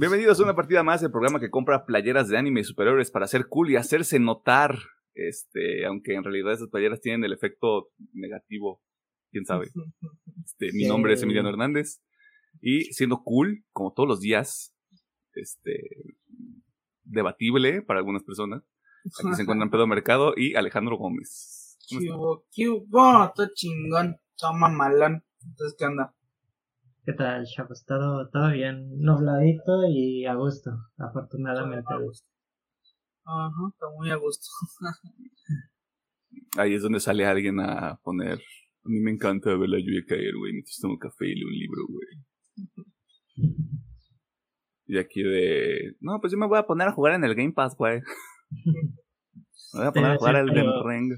Bienvenidos a una partida más del programa que compra playeras de anime superiores para ser cool y hacerse notar. Este, aunque en realidad esas playeras tienen el efecto negativo, quién sabe. Este, mi nombre es Emiliano Hernández. Y siendo cool, como todos los días, este, debatible para algunas personas. Aquí se encuentran Pedro Mercado y Alejandro Gómez. ¿Qué hubo? ¿Qué hubo? Todo chingón, todo mamalón. Entonces, ¿qué onda? ¿Qué tal, chavos? Todo, todo bien, nubladito y a gusto, afortunadamente a gusto. Ajá, está muy a gusto. Ahí es donde sale alguien a poner. A mí me encanta ver la lluvia caer, güey. Mientras tomo café y leo un libro, güey. Y aquí de. No, pues yo me voy a poner a jugar en el Game Pass, güey. Me voy a poner a jugar al Ring.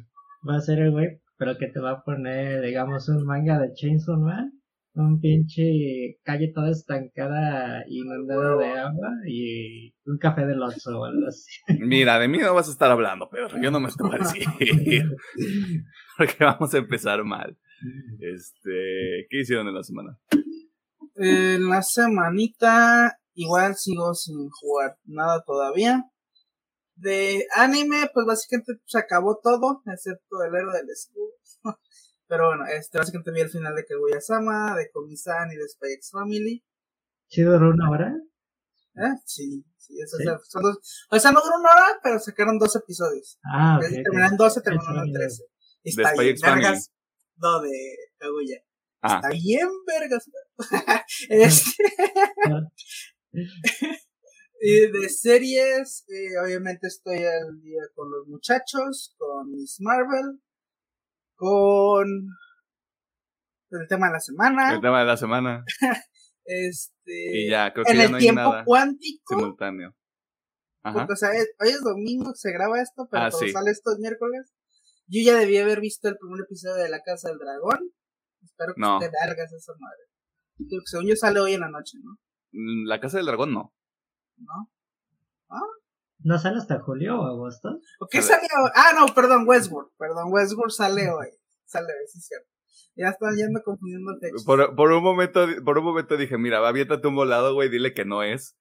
Va a ser el güey, pero que te va a poner, digamos, un manga de Chainsaw Man un pinche calle toda estancada, inundada de agua y un café del Oxxo o algo así. Mira, de mí no vas a estar hablando, pero yo no me estoy decir. Porque vamos a empezar mal. Este, ¿qué hicieron en la semana? En la semanita igual sigo sin jugar nada todavía. De anime, pues básicamente se acabó todo, excepto el héroe del escudo. Pero bueno, este, básicamente vi el final de Kaguya-sama, de Komi-san y de Spy X Family. ¿Sí duró una hora? ¿Eh? Sí, sí, eso ¿Sí? son dos. O sea, no duró una hora, pero sacaron dos episodios. Ah, ok. Terminaron 12, terminaron 13. Y está bien, vergas. No, de Kaguya. Ah. Está bien, vergas. este. y de series, eh, obviamente estoy al día con los muchachos, con Miss Marvel, con el tema de la semana. El tema de la semana. este. Y ya, creo que en ya el no hay tiempo nada cuántico. simultáneo. Ajá. Porque, o sea, es- hoy es domingo, se graba esto, pero Ah, sí. sale esto es miércoles. Yo ya debí haber visto el primer episodio de La Casa del Dragón. Espero que No. esté largas esa madre. Digo que según yo sale hoy en la noche, ¿no? Mm, La casa del dragón no. ¿No? ¿No sale hasta julio o agosto? ¿O qué Sale- salió? Ah, no, perdón, Westworld. Perdón, Westworld sale hoy. Sale hoy, sí, es cierto. Ya están yendo confundiendo. Por, por un momento, por un momento dije, mira, va, aviéntate un volado, güey, dile que no es.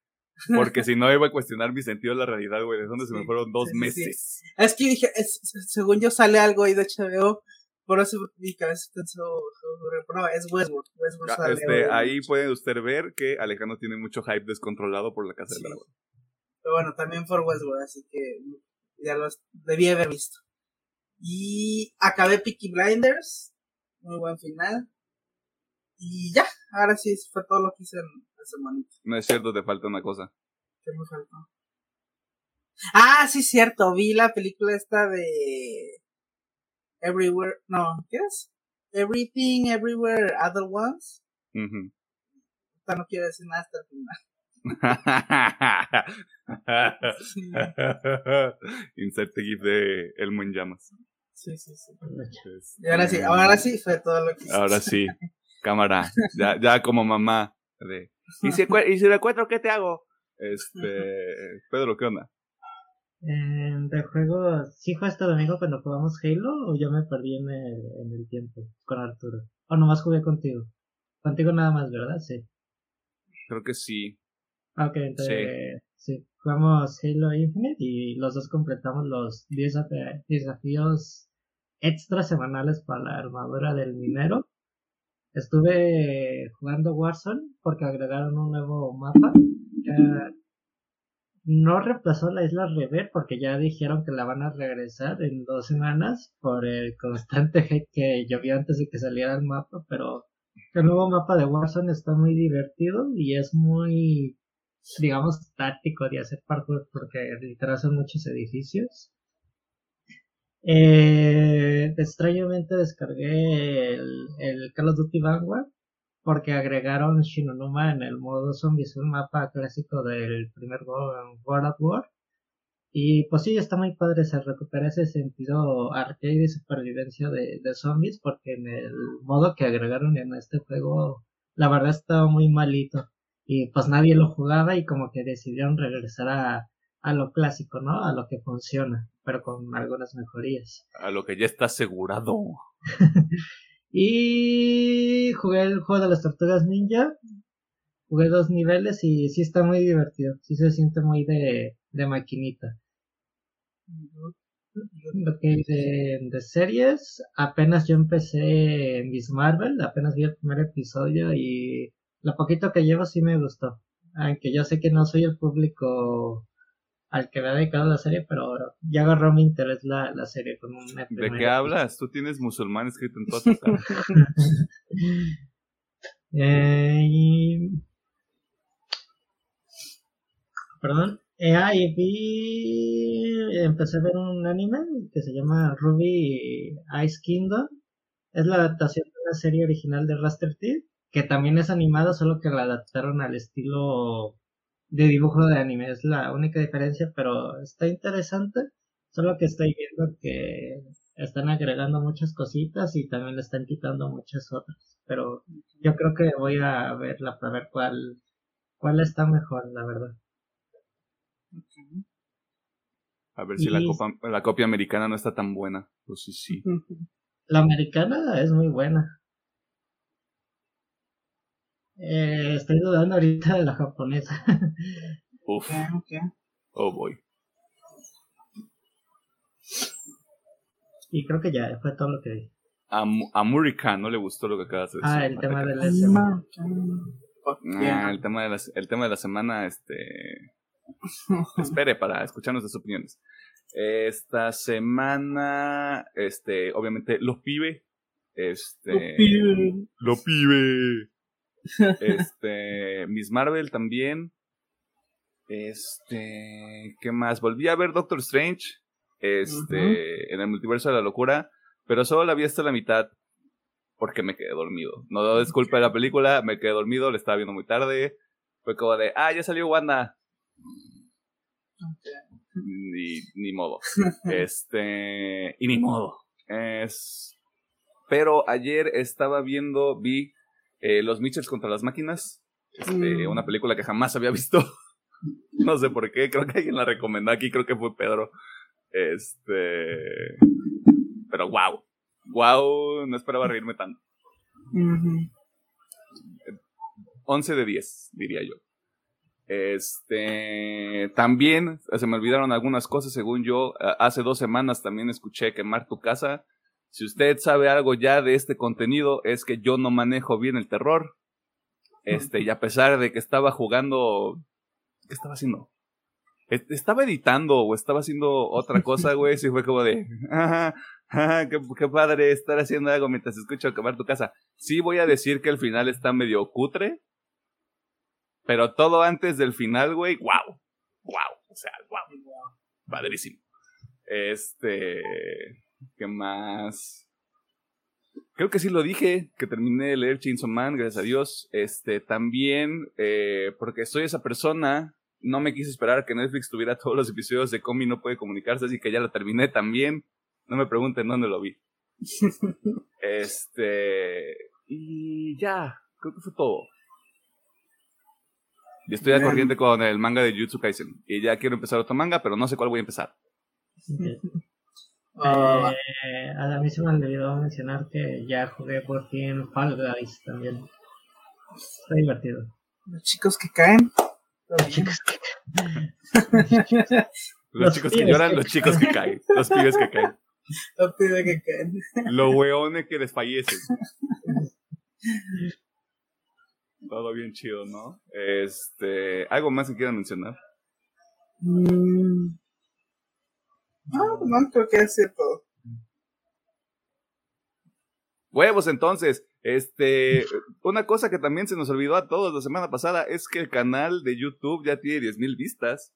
Porque si no iba a cuestionar mi sentido de la realidad, güey. ¿De dónde se me fueron dos sí, sí, sí. meses? Es que dije, es- según yo sale algo ahí de HBO. Por eso mi cabeza pensó, no, es Westworld. Westworld sale Este, hoy. ahí puede usted ver que Alejandro tiene mucho hype descontrolado por la casa Sí. del dragón. Pero bueno, también por Westworld, así que ya los debí haber visto. Y acabé Peaky Blinders, muy buen final. Y ya, ahora sí fue todo lo que hice en la semana. No es cierto, te falta una cosa. ¿Qué me faltó? Ah, sí, cierto, vi la película esta de Everywhere, no, ¿qué es? Everything, Everywhere, Other Ones. Ujú. Esta no quiero decir nada hasta el final. Inserte GIF de Elmo en llamas. Sí, sí, sí. Este, Y ahora sí, ahora sí fue todo lo que hice. Ahora sí, cámara. Ya, ya como mamá. De, ¿Y, si, ¿Y si lo encuentro, qué te hago? Este. Pedro, ¿qué onda? Eh, de juego, ¿sí fue este domingo cuando jugamos Halo o yo me perdí en el, en el tiempo con Arturo? O nomás jugué contigo. Contigo nada más, ¿verdad? Sí. Creo que sí. Ah, Ok, entonces sí. jugamos Halo Infinite y los dos completamos los 10 desaf- desafíos extra semanales para la armadura del minero. Estuve jugando Warzone porque agregaron un nuevo mapa. Ya no reemplazó la isla Rever porque ya dijeron que la van a regresar en dos semanas por el constante hate que llovió antes de que saliera el mapa, pero el nuevo mapa de Warzone está muy divertido y es muy, digamos, táctico de hacer parkour porque literal son muchos edificios. Eh, extrañamente descargué el, Call of Duty Vanguard porque agregaron Shinonuma en el modo zombies, un mapa clásico del primer Wo- World at War. Y pues sí, está muy padre, se recupera ese sentido arcade y supervivencia de, de zombies, porque en el modo que agregaron en este juego, la verdad estaba muy malito. Y pues nadie lo jugaba y como que decidieron regresar a, a lo clásico, ¿no? A lo que funciona, pero con algunas mejorías. A lo que ya está asegurado. Y jugué el juego de las tortugas ninja. jugué dos niveles y sí está muy divertido, sí se siente muy de, de maquinita. Lo que de, de series, apenas yo empecé Miss Marvel, apenas vi el primer episodio y lo poquito que llevo sí me gustó. Aunque yo sé que no soy el público al que me ha dedicado la serie, pero ya agarró mi interés la, la serie con un ¿De qué hablas? Tú tienes musulmanes escrito en toda tu cara. eh, y... Perdón. Eh, ah, y vi... Empecé a ver un anime que se llama Ruby Ice Kingdom. Es la adaptación de una serie original de Raster Teeth, que también es animada, solo que la adaptaron al estilo de dibujo de anime. Es la única diferencia, pero está interesante. Solo que estoy viendo que están agregando muchas cositas y también le están quitando muchas otras. Pero yo creo que voy a verla para ver cuál, cuál está mejor, la verdad. A ver si la, la copia americana no está tan buena. Pues sí, sí. La americana es muy buena. Eh, estoy dudando ahorita de la japonesa. Uf. Oh boy. Y creo que ya fue todo lo que dije. A, a Murika no le gustó lo que acabas de decir. Ah, el tema de la semana. Ah, el tema de la, el tema de la semana, este. Espere para escucharnos las opiniones. Esta semana, este, obviamente, los pibe. Este. Los pibe. Los pibe. Este. Miss Marvel también. Este. ¿Qué más? Volví a ver Doctor Strange. Este. En el multiverso de la locura. Pero solo la vi hasta la mitad. Porque me quedé dormido. No es culpa de la película. Me quedé dormido. Le estaba viendo muy tarde. Fue como de. Ah, ya salió Wanda. Ni, ni modo. Este. Y ni modo. Es. Pero ayer estaba viendo, vi eh, Los Mitchells contra las máquinas. Este, mm. Una película que jamás había visto. no sé por qué, creo que alguien la recomendó aquí, creo que fue Pedro. Este. Pero wow. Wow, no esperaba reírme tanto. 11 de 10, diría yo. Este, también se me olvidaron algunas cosas, según yo, hace dos semanas también escuché quemar tu casa. Si usted sabe algo ya de este contenido, es que yo no manejo bien el terror. Este, y a pesar de que estaba jugando, ¿qué estaba haciendo? Estaba editando o estaba haciendo otra cosa, güey, si fue como de, ajá, qué, qué, padre estar haciendo algo mientras escucho quemar tu casa. Sí voy a decir que el final está medio cutre, pero todo antes del final, güey, wow, wow, o sea, wow, padrísimo. Este, ¿Qué más? Creo que sí lo dije, que terminé de leer Chainsaw Man, gracias a Dios. Este, también, eh, porque soy esa persona, no me quise esperar a que Netflix tuviera todos los episodios de Comi no puede comunicarse, así que ya la terminé también. No me pregunten dónde lo vi. este, y ya, creo que fue todo. Y estoy a corriente con el manga de Jujutsu Kaisen. Y ya quiero empezar otro manga, pero no sé cuál voy a empezar. Ah. Eh, a mí se me olvidó mencionar que ya jugué por fin Fall Guys también. Está divertido. Los chicos que caen. Los chicos que caen. los, chicos que lloran, los chicos que caen. Los pibes que caen. Los pibes que caen. Los hueones que desfallecen. Todo bien chido, ¿no? Este, ¿algo más que quieran mencionar? Mm. No, no creo que es cierto. Huevos, entonces, este, una cosa que también se nos olvidó a todos la semana pasada es que el canal de YouTube ya tiene 10.000 vistas,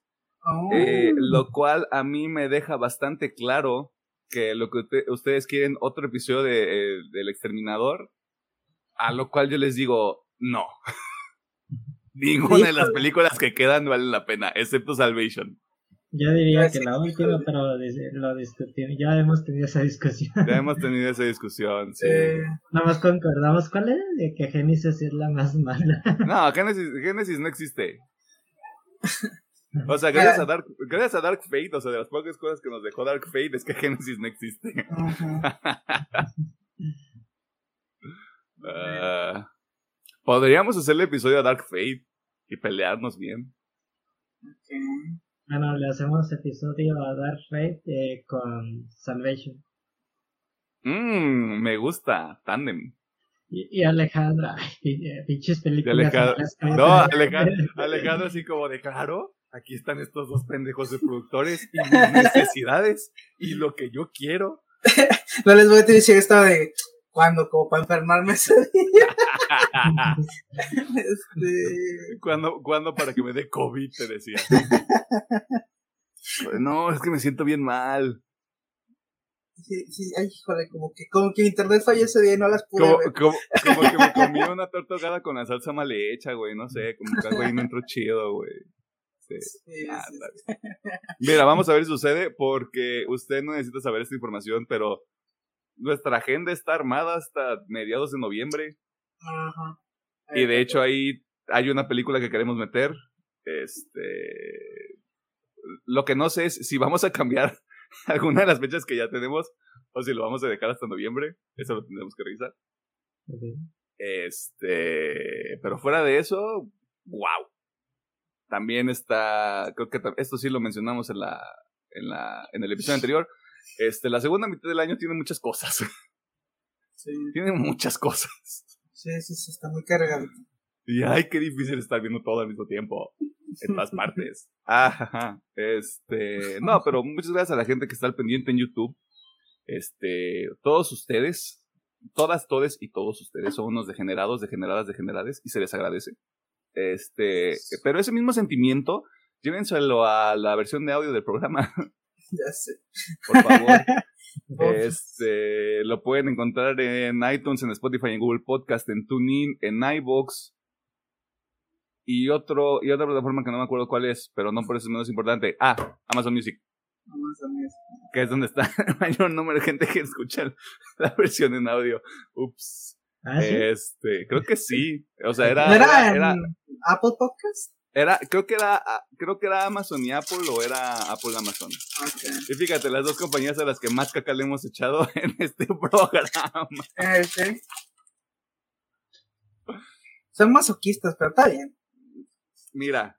eh, oh. lo cual a mí me deja bastante claro que lo que ustedes quieren otro episodio de, eh, del exterminador, a lo cual yo les digo, no. Ninguna de las películas que quedan vale la pena, excepto Salvation. Yo diría que la última, pero lo discutimos. Ya hemos tenido esa discusión. Ya hemos tenido esa discusión, sí. Nada más concordamos cuál es, de que Genesis es la más mala. No, Genesis, Genesis no existe. O sea, gracias a, Dark, gracias a Dark Fate, o sea, de las pocas cosas que nos dejó Dark Fate es que Genesis no existe. uh, Podríamos hacerle episodio a Dark Fate. y pelearnos bien. Bueno, le hacemos episodio a Dark Fate eh, con Salvation. Mmm, me gusta, Tandem. Y, Alejandra, eh, pinches películas. no, Alejandra, Alejandra así como de claro, aquí están estos dos pendejos de productores y mis necesidades y lo que yo quiero. no les voy a decir esto de cuando como para enfermarme ese día. Este... ¿Cuándo, ¿Cuándo para que me dé COVID? Te decía. no, es que me siento bien mal. Sí, sí, ay, híjole, como que, como que internet falló ese día y no las pude como, ver. Como, como, que me comí una torta ahogada con la salsa mal hecha, güey, no sé, como que algo ahí no entró chido, güey. Sí. Sí, Mira, vamos a ver si sucede porque usted no necesita saber esta información, pero nuestra agenda está armada hasta mediados de noviembre. Ajá. Y de hecho ahí hay una película que queremos meter. Este. Lo que no sé es si vamos a cambiar alguna de las fechas que ya tenemos o si lo vamos a dejar hasta noviembre. Eso lo tendremos que revisar. Este. Pero fuera de eso, wow. También está. Creo que esto sí lo mencionamos en la. En, la, en el episodio anterior. Este, la segunda mitad del año tiene muchas cosas. Sí. Tiene muchas cosas. Sí, sí, sí, está muy cargado. Y ay, qué difícil estar viendo todo al mismo tiempo. En todas partes. Ajá. Este. No, pero muchas gracias a la gente que está al pendiente en YouTube. Este. Todos ustedes. Todas, todes y todos ustedes son unos degenerados, degeneradas, degenerades. Y se les agradece. Este. Pero ese mismo sentimiento. Llévenselo a la versión de audio del programa. ya sé. Por favor. este, lo pueden encontrar en iTunes, en Spotify, en Google Podcast, en TuneIn, en iBox y otro y otra plataforma que no me acuerdo cuál es, pero no por eso es menos importante. Ah, Amazon Music. Amazon Music. Que es donde está el mayor número de gente que escucha la versión en audio. Ups. ¿Ah, este, creo que sí. O sea, era, era, era, Apple Podcast? Era, creo que era, ah, creo que era Amazon y Apple o era Apple Amazon. Y fíjate, las dos compañías a las que más caca le hemos echado en este programa. Eh, sí. Son masoquistas, pero está bien. Mira.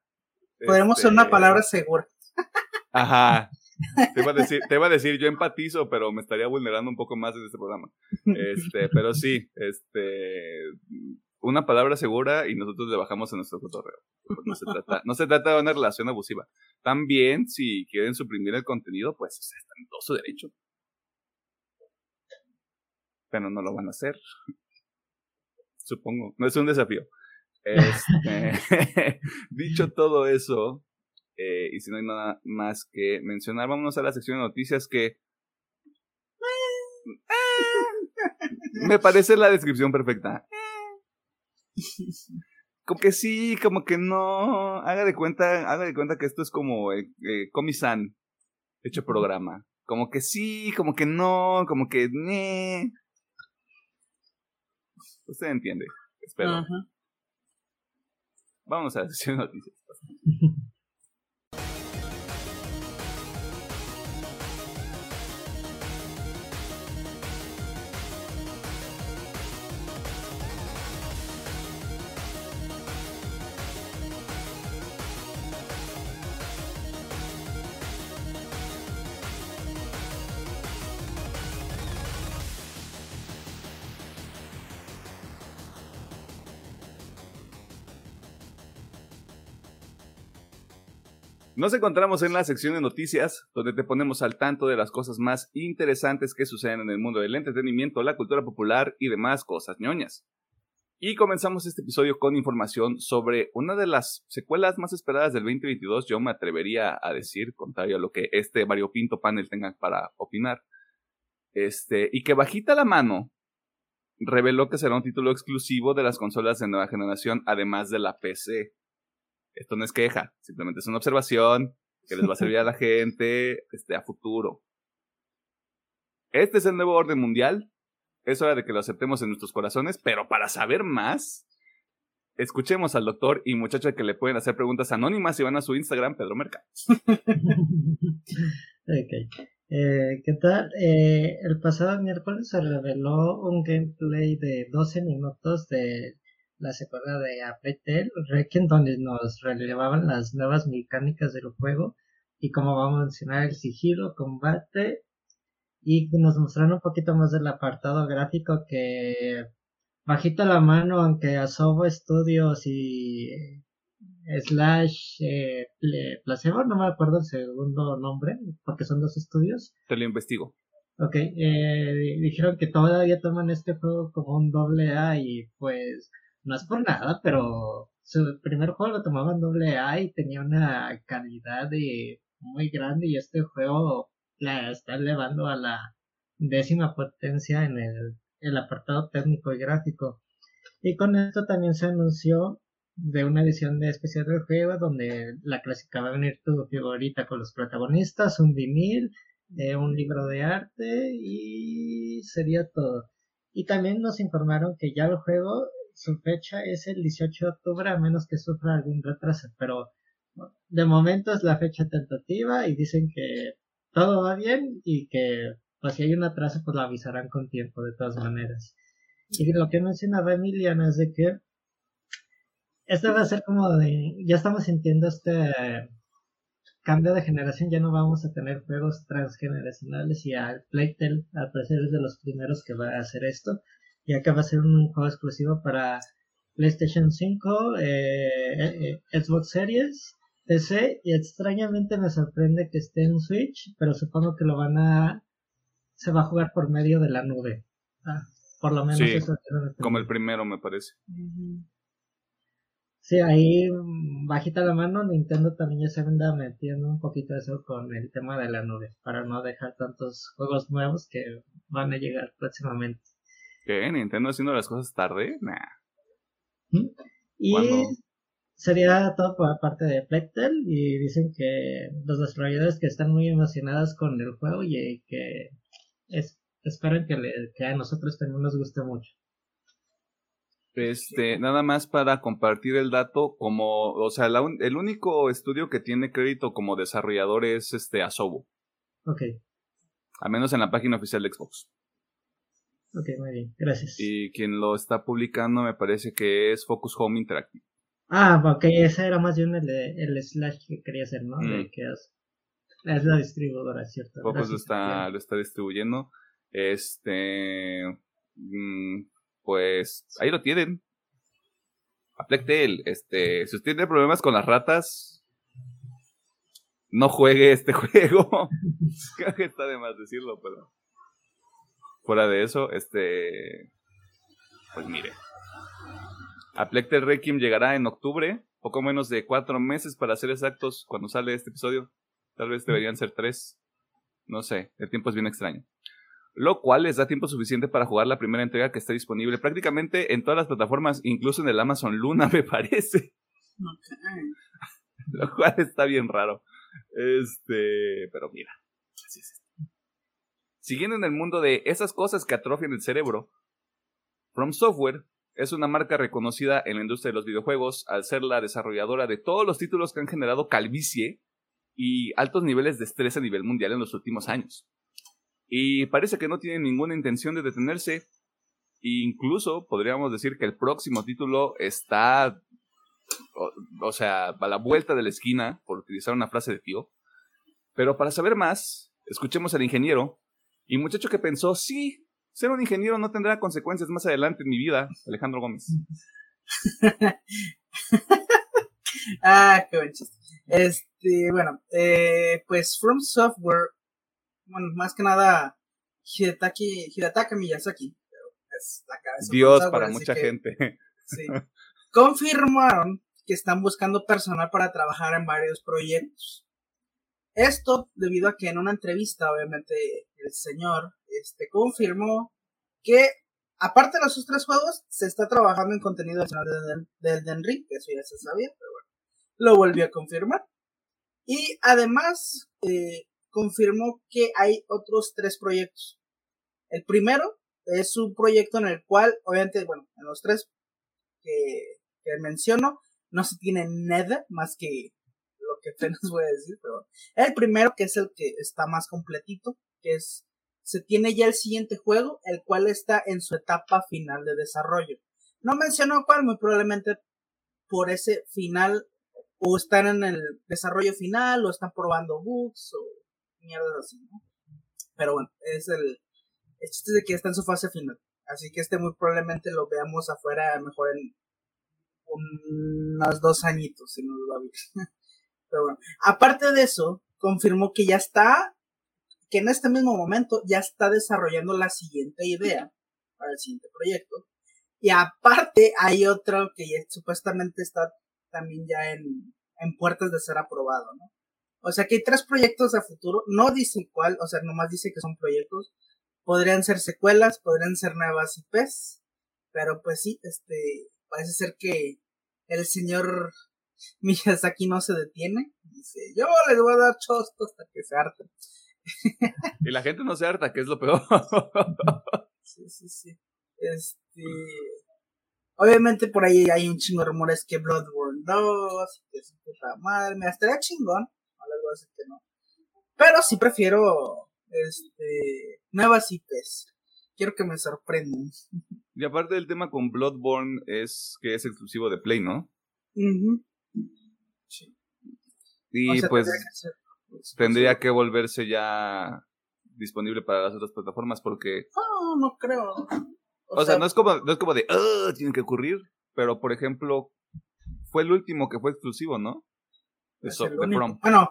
Podemos ser una este, palabra segura. Ajá. Te iba, a decir, te iba a decir, yo empatizo, pero me estaría vulnerando un poco más en este programa. Este, pero sí, este, una palabra segura y nosotros le bajamos a nuestro cotorreo. No se trata, no se trata de una relación abusiva. También, si quieren suprimir el contenido, pues están en todo su derecho. Pero no lo van a hacer. Supongo. No es un desafío. Este, dicho todo eso, eh, y si no hay nada más que mencionar, vámonos a la sección de noticias que me parece la descripción perfecta. Como que sí, como que no. Haga de cuenta, haga de cuenta que esto es como eh, eh Comisan hecho programa. Como que sí, como que no, como que ne. Usted entiende, espero. Vamos a la sesión de noticias. Nos encontramos en la sección de noticias, donde te ponemos al tanto de las cosas más interesantes que suceden en el mundo del entretenimiento, la cultura popular y demás cosas ñoñas. Y comenzamos este episodio con información sobre una de las secuelas más esperadas del 2022, yo me atrevería a decir, contrario a lo que este variopinto panel tenga para opinar. Este, y que bajita la mano reveló que será un título exclusivo de las consolas de nueva generación, además de la PC. Esto no es queja, simplemente es una observación que les va a servir a la gente este, a futuro. Este es el nuevo orden mundial. Es hora de que lo aceptemos en nuestros corazones, pero para saber más, escuchemos al doctor y muchacho que le pueden hacer preguntas anónimas y van a su Instagram, Pedro Merca. ok. Eh, ¿Qué tal? Eh, el pasado miércoles se reveló un gameplay de 12 minutos de la secuela de Apple Requiem, donde nos relevaban las nuevas mecánicas del juego y como va a mencionar el sigilo, combate y nos mostraron un poquito más del apartado gráfico que bajita la mano, aunque Asobo Studios y eh, Slash eh, Placebo, no me acuerdo el segundo nombre, porque son dos estudios. Te lo investigo. Ok, eh, dijeron que todavía toman este juego como un doble A y pues no es por nada, pero su primer juego lo tomaban doble A y tenía una calidad muy grande y este juego la está elevando a la décima potencia en el, el apartado técnico y gráfico. Y con esto también se anunció de una edición de especial del juego donde la clásica va a venir tu figurita con los protagonistas, un vinil, eh, un libro de arte y sería todo. Y también nos informaron que ya el juego, su fecha es el 18 de octubre a menos que sufra algún retraso, pero de momento es la fecha tentativa y dicen que todo va bien y que pues si hay un atraso pues lo avisarán con tiempo de todas maneras. Y lo que mencionaba Emiliana es de que esto va a ser como de, ya estamos sintiendo este cambio de generación, ya no vamos a tener juegos transgeneracionales y al Playtel al parecer es de los primeros que va a hacer esto, ya que va a ser un juego exclusivo para PlayStation 5, eh, eh, Xbox Series, PC y extrañamente me sorprende que esté en Switch, pero supongo que lo van a se va a jugar por medio de la nube. Ah, por lo menos eso como el primero me parece. Sí, ahí mm, bajita la mano, Nintendo también ya se anda metiendo un poquito eso con el tema de la nube, para no dejar tantos juegos nuevos que van a llegar próximamente. ¿Qué? ¿Nintendo haciendo las cosas tarde? Nah. Y sería todo por parte de Plectel y dicen que los desarrolladores que están muy emocionados con el juego y que es, esperan que, le, que a nosotros también nos guste mucho. Este, nada más para compartir el dato, como, o sea, el único estudio que tiene crédito como desarrollador es este Asobo. Ok. Al menos en la página oficial de Xbox. Ok, muy bien, gracias. Y quien lo está publicando me parece que es Focus Home Interactive. Ah, ok, ese era más bien el, el slash que quería hacer, ¿no? Mm. que es, la distribuidora, ¿cierto? Focus lo está, lo está distribuyendo. Este. Mm, pues ahí lo tienen. Aplectel, este, si usted tiene problemas con las ratas, no juegue este juego. Creo que está de más decirlo, pero fuera de eso, este, pues mire. Aplectel Requiem llegará en octubre, poco menos de cuatro meses para ser exactos cuando sale este episodio. Tal vez deberían ser tres. No sé, el tiempo es bien extraño lo cual les da tiempo suficiente para jugar la primera entrega que está disponible prácticamente en todas las plataformas, incluso en el Amazon Luna, me parece. lo cual está bien raro. Este, pero mira, así es. Siguiendo en el mundo de esas cosas que atrofian el cerebro, From Software es una marca reconocida en la industria de los videojuegos al ser la desarrolladora de todos los títulos que han generado calvicie y altos niveles de estrés a nivel mundial en los últimos años. Y parece que no tiene ninguna intención de detenerse. incluso podríamos decir que el próximo título está, o, sea, a la vuelta de la esquina, por utilizar una frase de tío. Pero para saber más, escuchemos al ingeniero y muchacho que pensó, sí, ser un ingeniero no tendrá consecuencias más adelante en mi vida, Alejandro Gómez. ah, qué buen chiste. Este, bueno, eh, pues From Software bueno, más que nada Hidetaki, Hidetaka Miyazaki, es la cabeza Dios para mucha gente. Sí. Confirmaron que están buscando personal para trabajar en varios proyectos. Esto debido a que en una entrevista, obviamente, el señor este, confirmó que, aparte de los tres juegos, se está trabajando en contenido adicional del de Ring, que eso ya se sabía, pero bueno, lo volvió a confirmar. Y además, eh, confirmó que hay otros tres proyectos. El primero es un proyecto en el cual, obviamente, bueno, en los tres que, menciono, no se tiene nada más que que apenas voy a decir, pero el primero que es el que está más completito, que es, se tiene ya el siguiente juego, el cual está en su etapa final de desarrollo. No mencionó cuál, muy probablemente por ese final, o están en el desarrollo final, o están probando bugs, o mierdas así, ¿no? Pero bueno, es el, el chiste de que está en su fase final. Así que este muy probablemente lo veamos afuera mejor en unos dos añitos, si no lo va ver. Pero bueno, aparte de eso, confirmó que ya está, que en este mismo momento ya está desarrollando la siguiente idea para el siguiente proyecto. Y aparte hay otro que supuestamente está también ya en, puertas de ser aprobado, ¿no? O sea que hay tres proyectos a futuro, no dice cuál, o sea, nomás dice que son proyectos, podrían ser secuelas, podrían ser nuevas IPs, pero pues sí, este, parece ser que el señor Miyazaki no se detiene, dice, yo les voy a dar chosto hasta que se harten. y la gente no se harta, que es lo peor. sí, sí, sí. Este, obviamente por ahí hay un chingo de rumores que Bloodborne 2, que es puta madre, me estaría chingón, que no. Pero sí prefiero este nuevas IPs. Quiero que me sorprendan. Y aparte del tema con Bloodborne es que es exclusivo de Play, ¿no? Sí. Y pues tendría que, volverse ya disponible para las otras plataformas porque... No, no creo. O, sea, no es como, no es como de, ah, tiene que ocurrir, pero por ejemplo, fue el último que fue exclusivo, ¿no? De, Bueno,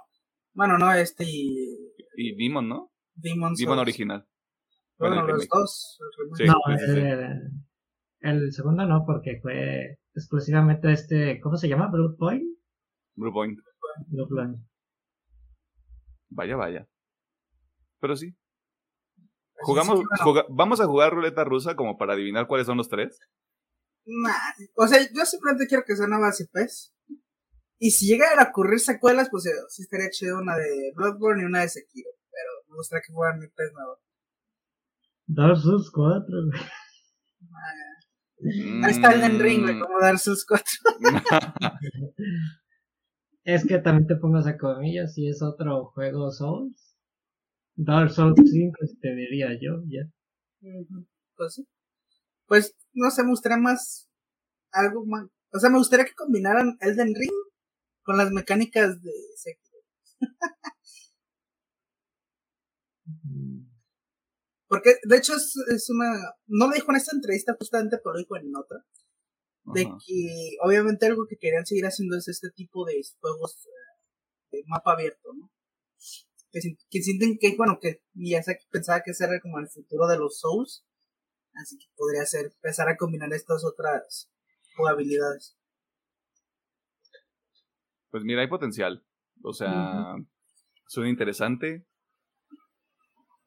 bueno, no, este y... Y Demon, ¿no? Demon, Demon original. Bueno, los dos. no, el, el, segundo no, porque fue exclusivamente este, ¿cómo se llama? Blue Point. Blue Point. Blue Point. Vaya, vaya. Pero sí. Jugamos, vamos a jugar ruleta rusa como para adivinar cuáles son los tres. Nah, o sea, yo simplemente quiero que sea una base pez. Y si llegan a ocurrir secuelas, pues eh, sí estaría chido una de Bloodborne y una de Sekiro. Pero me gustaría que fueran mi pez nuevo. Dark Souls 4, Ahí está el Ring, como Dark Souls 4. es que también te pongas a comillas si es otro juego Souls. Dark Souls 5 te diría yo, ya. Pues sí. Pues no sé, me gustaría más algo más. O sea, me gustaría que combinaran Elden Ring con las mecánicas de Sekiro. Porque, de hecho, es, es, una. No lo dijo en esta entrevista, justamente, pero lo dijo en otra. De que, obviamente, algo que querían seguir haciendo es este tipo de juegos eh, de mapa abierto, ¿no? Que, que sienten que, bueno, que Miyazaki pensaba que ese era como el futuro de los Souls. Así que podría ser empezar a combinar estas otras jugabilidades. Pues mira, hay potencial. O sea, suena interesante.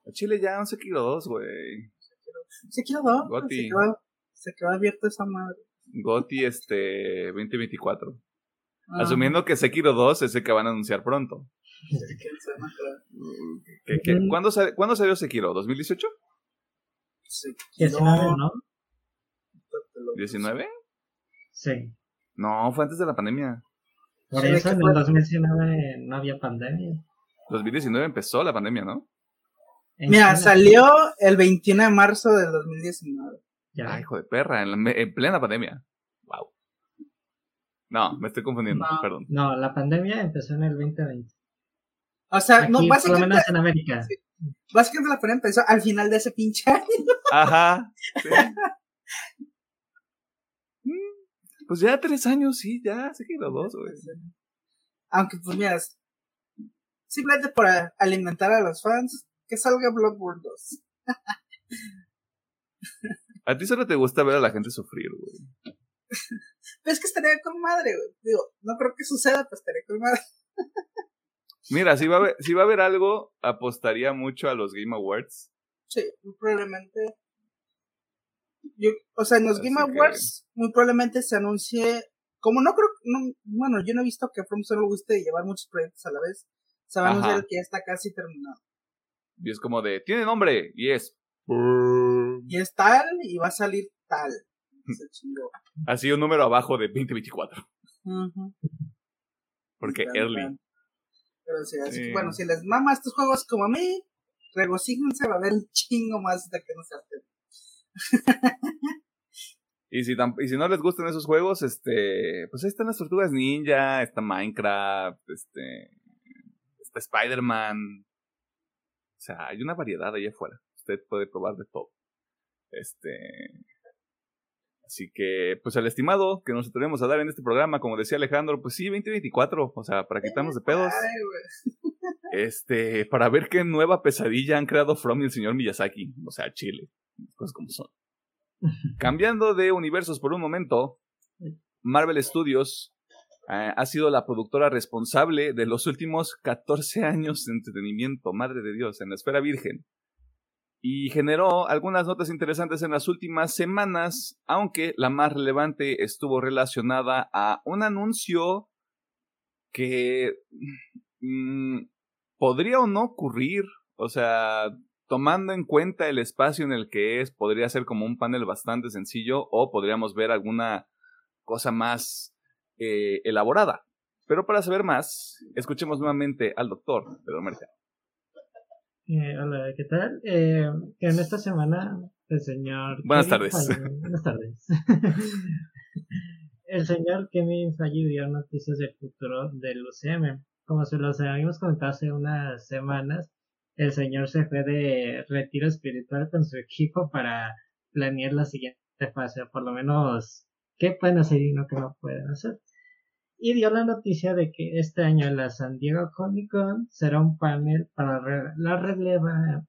A Chile ya un Sekiro 2, güey. 2. Goti. Se quedó, abierto esa madre. Goti este 2024. Ah. Asumiendo que Sekiro 2 es el que van a anunciar pronto. ¿Qué, qué? ¿Cuándo, ¿Cuándo salió Sekiro? ¿2018? Sí. 19, ¿no? ¿19? Sí. No, fue antes de la pandemia. Por eso en el 2019 no había pandemia. 2019 empezó la pandemia, ¿no? Mira, salió el 21 de marzo del 2019. Ya. Ay, hijo de perra, en, plena pandemia. Wow. No, me estoy confundiendo, perdón. No, la pandemia empezó en el 2020. O sea, no, básicamente. Por lo menos en América. Básicamente la pandemia empezó al final de ese pinche año. Ajá. Sí. Pues ya tres años, sí, ya, se quedó dos, güey. Aunque, pues mira, simplemente para alimentar a los fans, que salga Bloodborne 2. a ti solo te gusta ver a la gente sufrir, güey. Pero es que estaría con madre, güey. Digo, no creo que suceda, pero estaría con madre. Mira, si va, a haber, si va a haber algo, apostaría mucho a los Game Awards. Sí, probablemente yo, o sea, en los Game Awards muy probablemente se anuncie, como no creo, no, bueno, yo no he visto que From solo guste llevar muchos proyectos a la vez, se va a anunciar que ya está casi terminado. Y es como de, tiene nombre, y es... Y es tal, y va a salir tal. Así un número abajo de 2024. Porque early. Pero sí, así que bueno, si les mama estos juegos como a mí, regocíjense, va a haber un chingo más de que no se Y si, y si no les gustan esos juegos, este, pues ahí están las tortugas ninja, está Minecraft, este, está Spider-Man. O sea, hay una variedad ahí afuera. Usted puede probar de todo. Este, Así que, pues al estimado que nos atrevemos a dar en este programa, como decía Alejandro, pues sí, 2024, o sea, para quitarnos de pedos. Este, para ver qué nueva pesadilla han creado From y el señor Miyazaki, o sea, Chile, cosas como son. Cambiando de universos por un momento, Marvel Studios eh, ha sido la productora responsable de los últimos 14 años de entretenimiento, madre de Dios, en la esfera virgen y generó algunas notas interesantes en las últimas semanas, aunque la más relevante estuvo relacionada a un anuncio que mm, podría o no ocurrir, o sea, tomando en cuenta el espacio en el que es, podría ser como un panel bastante sencillo o podríamos ver alguna cosa más eh, elaborada. Pero para saber más, escuchemos nuevamente al doctor Pedro Mercado. Eh, hola, ¿qué tal? Eh, en esta semana el señor... Buenas tardes. buenas tardes. el señor Kevin Feige dio noticias del futuro del UCM. Como se los habíamos comentado hace unas semanas, el señor se fue de retiro espiritual con su equipo para planear la siguiente fase, por lo menos qué pueden hacer y no qué no pueden hacer y dio la noticia de que este año la San Diego Comic Con será un panel para la releva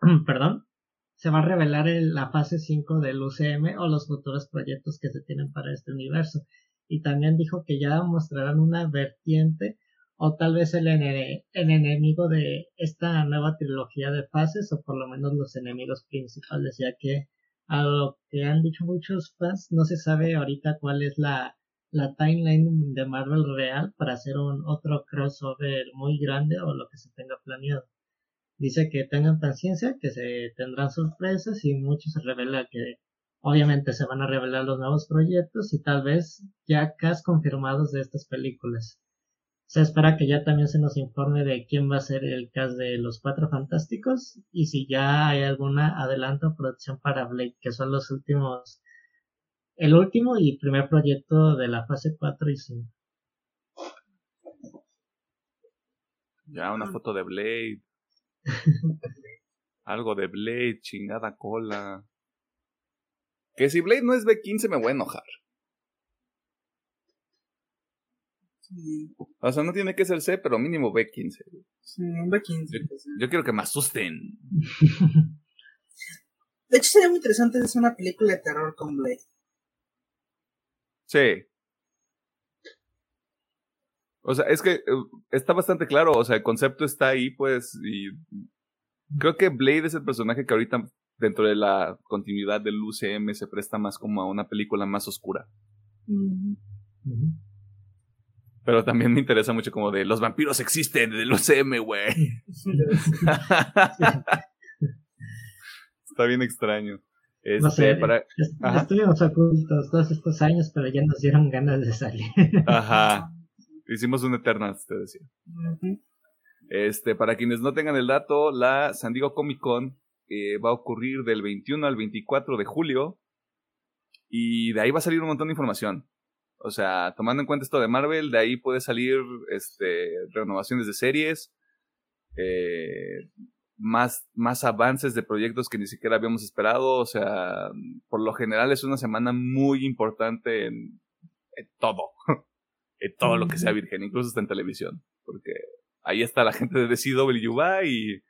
perdón se va a revelar en la fase 5 del UCM o los futuros proyectos que se tienen para este universo. Y también dijo que ya mostrarán una vertiente o tal vez el, el enemigo de esta nueva trilogía de fases o por lo menos los enemigos principales ya que a lo que han dicho muchos fans no se sabe ahorita cuál es la la timeline de Marvel real para hacer un otro crossover muy grande o lo que se tenga planeado. Dice que tengan paciencia, que se tendrán sorpresas y mucho se revela que obviamente se van a revelar los nuevos proyectos y tal vez ya cast confirmados de estas películas. Se espera que ya también se nos informe de quién va a ser el cast de los Cuatro Fantásticos y si ya hay alguna adelanto o producción para Blade, que son los últimos el último y primer proyecto de la fase 4 y 5. Ya, una foto de Blade. Algo de Blade, chingada cola. Que si Blade no es B15 me voy a enojar. O sea, no tiene que ser C, pero mínimo B15. Sí, un B15. Yo, yo quiero que me asusten. De hecho, sería muy interesante hacer una película de terror con Blade. Sí. O sea, es que eh, está bastante claro, o sea, el concepto está ahí, pues, y creo que Blade es el personaje que ahorita dentro de la continuidad del UCM se presta más como a una película más oscura. Pero también me interesa mucho como de los vampiros existen del UCM, güey. Está bien extraño no sé, para... estuvimos ocultos todos estos años, pero ya nos dieron ganas de salir. Ajá. Hicimos un Eternal, te decía. Este, para quienes no tengan el dato, la San Diego Comic Con eh, va a ocurrir del 21 al 24 de julio. Y de ahí va a salir un montón de información. O sea, tomando en cuenta esto de Marvel, de ahí puede salir este, renovaciones de series, eh, más, más avances de proyectos que ni siquiera habíamos esperado. O sea, por lo general es una semana muy importante en, todo. en todo lo que sea virgen, incluso está en televisión. Porque ahí está la gente de va y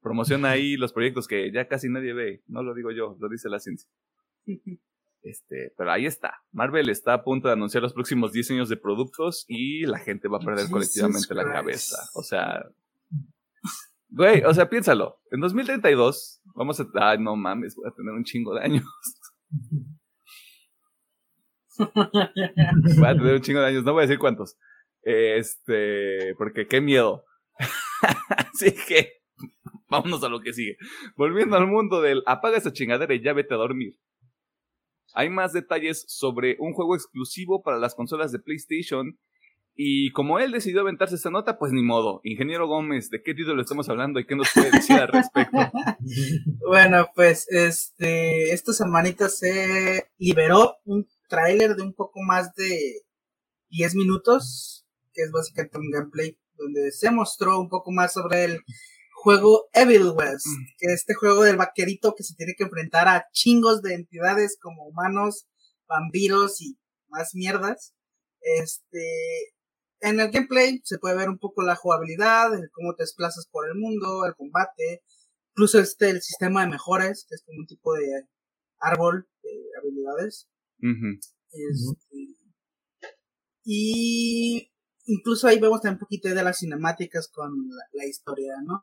promociona ahí los proyectos que ya casi nadie ve. No lo digo yo, lo dice la ciencia. Este, pero ahí está. Marvel está a punto de anunciar los próximos 10 años de productos y la gente va a perder colectivamente la cabeza. O sea, Güey, o sea, piénsalo. En 2032 vamos a... Ay, no mames, voy a tener un chingo de años. voy a tener un chingo de años, no voy a decir cuántos. Este, porque qué miedo. Así que, vámonos a lo que sigue. Volviendo al mundo del apaga esa chingadera y ya vete a dormir. Hay más detalles sobre un juego exclusivo para las consolas de PlayStation Y como él decidió aventarse esta nota, pues ni modo. Ingeniero Gómez, ¿de qué título estamos hablando y qué nos puede decir al respecto? bueno, pues este, esta semanita se liberó un tráiler de un poco más de 10 minutos, que es básicamente un gameplay donde se mostró un poco más sobre el juego Evil West, mm. que es este juego del vaquerito que se tiene que enfrentar a chingos de entidades como humanos, vampiros y más mierdas. Este, en el gameplay se puede ver un poco la jugabilidad, cómo te desplazas por el mundo, el combate, incluso este el sistema de mejoras, que es como un tipo de árbol de habilidades. Este, y incluso ahí vemos también un poquito de las cinemáticas con la, historia, ¿no?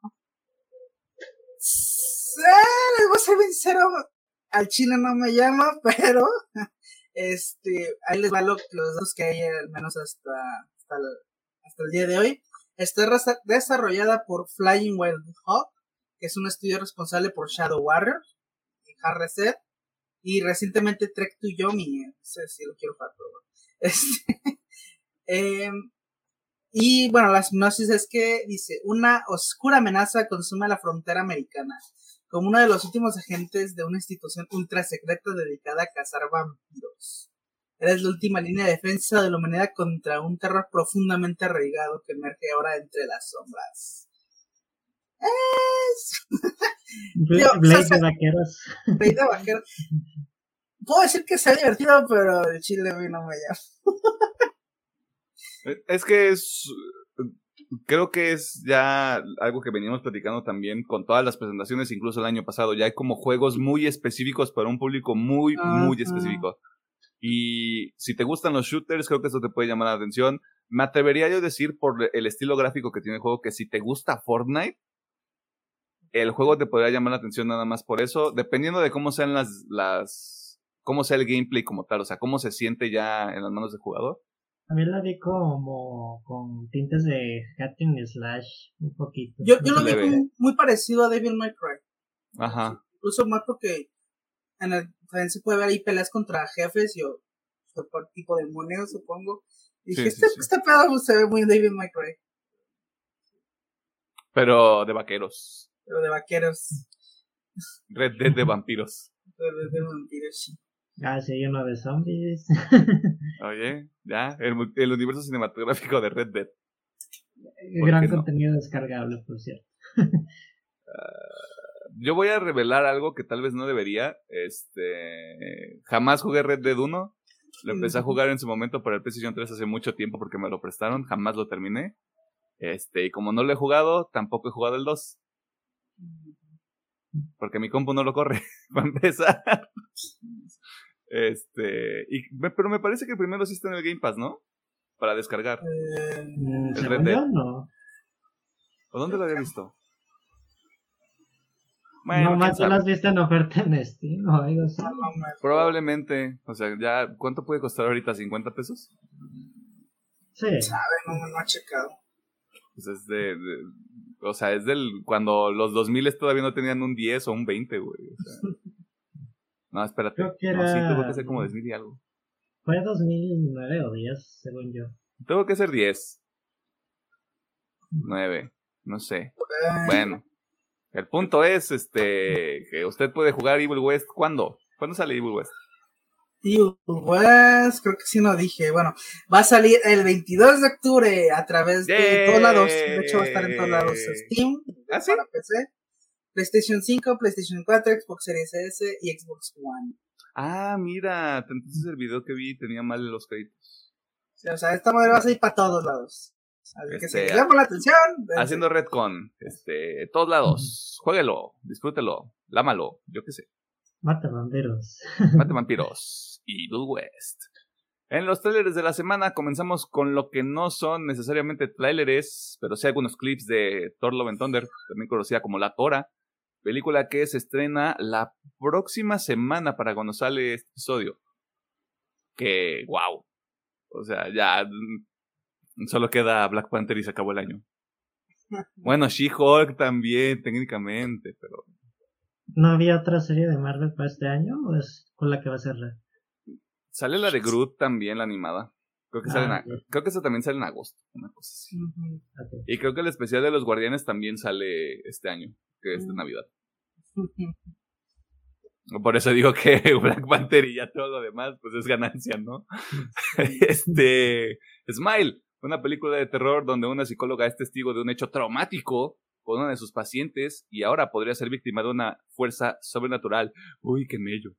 les voy a ser sincero, al chino no me llama, pero este, ahí les va lo, los dos que hay al menos hasta hasta el, día de hoy. Está desarrollada por Flying Wild Hawk, que es un estudio responsable por Shadow Warrior Hard y recientemente Trek to Yomi, no sé si lo quiero jugar, este, em, y bueno, la sinopsis es que dice, una oscura amenaza consume la frontera americana, como uno de los últimos agentes de una institución ultra secreta dedicada a cazar vampiros. Eres la última línea de defensa de la humanidad contra un terror profundamente arraigado que emerge ahora entre las sombras. Es... Blade de vaqueros. Blade de vaqueros. Puedo decir que sea divertido, pero el chile a mí no me llama. es que es. Creo que es ya algo que veníamos platicando también con todas las presentaciones, incluso el año pasado. Ya hay como juegos muy específicos para un público muy, muy específico. Y si te gustan los shooters, creo que eso te puede llamar la atención. Me atrevería yo a decir por el estilo gráfico que tiene el juego que si te gusta Fortnite, el juego te podría llamar la atención nada más por eso, dependiendo de cómo sean las, las, cómo sea el gameplay como tal, o sea, cómo se siente ya en las manos del jugador. A mí la vi como con tintes de Hatting slash un poquito. Yo, yo lo vi muy parecido a Devil May Cry. Ajá. Incluso más porque en el, también se puede ver ahí peleas contra jefes y o, por tipo de demonios, supongo. Y dije, este, este pedo se ve muy David McRae. Pero de vaqueros. Pero de vaqueros. Red Dead de vampiros. Red Dead de vampiros, sí. Ah, sí, uno de zombies. Oye, ya, el, el, universo cinematográfico de Red Dead. Gran contenido descargable, por cierto. uh, yo voy a revelar algo que tal vez no debería. Este, jamás jugué Red Dead 1. Lo empecé a jugar en su momento para el PlayStation 3 hace mucho tiempo porque me lo prestaron. Jamás lo terminé. Este, y como no lo he jugado, tampoco he jugado el 2. Porque mi compu no lo corre, para empezar. Este, y, pero me parece que primero sí está en el Game Pass, ¿no? Para descargar. Eh, el Red Dead. No. ¿O dónde lo había visto? No más tú las viste en oferta en Steam o algo así. Probablemente. O sea, ya, ¿cuánto puede costar ahorita? ¿50 pesos? Sí. Sabe, no me lo ha checado. Pues es de, O sea, es del. Cuando los 2000 todavía no tenían un 10 o un 20, güey. O sea, no, espérate. Creo que era... No, sí, tuvo que ser como 2000 y algo. Fue 2009 o 10, según yo. Tuvo que ser 10. 9. No sé. Bueno. El punto es, este, que usted puede jugar Evil West, ¿cuándo? ¿Cuándo sale Evil West? Evil West, creo que sí no dije. Bueno, va a salir el 22 de octubre a través de todos lados. De hecho, va a estar en todos lados. Steam, ¿Ah, sí? para PC, PlayStation 5, PlayStation 4, Xbox Series S y Xbox One. Ah, mira, entonces el video que vi tenía mal los créditos. Sí, o sea, esta madre va a salir para todos lados. Así que se llama la atención. Haciendo Redcon, este, todos lados. Jueguelo, disfrútelo, lámalo, yo qué sé. Mate vampiros. Mate vampiros. y Blue West. En los trailers de la semana comenzamos con lo que no son necesariamente trailers, pero sí algunos clips de Thor Love and Thunder, también conocida como La Tora, película que se estrena la próxima semana para cuando sale este episodio. Que, wow. O sea, ya Solo queda Black Panther y se acabó el año. Bueno, She-Hulk también, técnicamente, pero. ¿No había otra serie de Marvel para este año o es con la que va a cerrar? Sale la de Groot también, la animada. Creo que, sale Ah, en ok. creo que eso también sale en agosto, una cosa así. Y creo que el especial de los Guardianes también sale este año, que es de Mm. Navidad. Por eso digo que Black Panther y ya todo lo demás, pues es ganancia, ¿no? este. Smile, una película de terror donde una psicóloga es testigo de un hecho traumático con una de sus pacientes y ahora podría ser víctima de una fuerza sobrenatural. Uy, qué mello.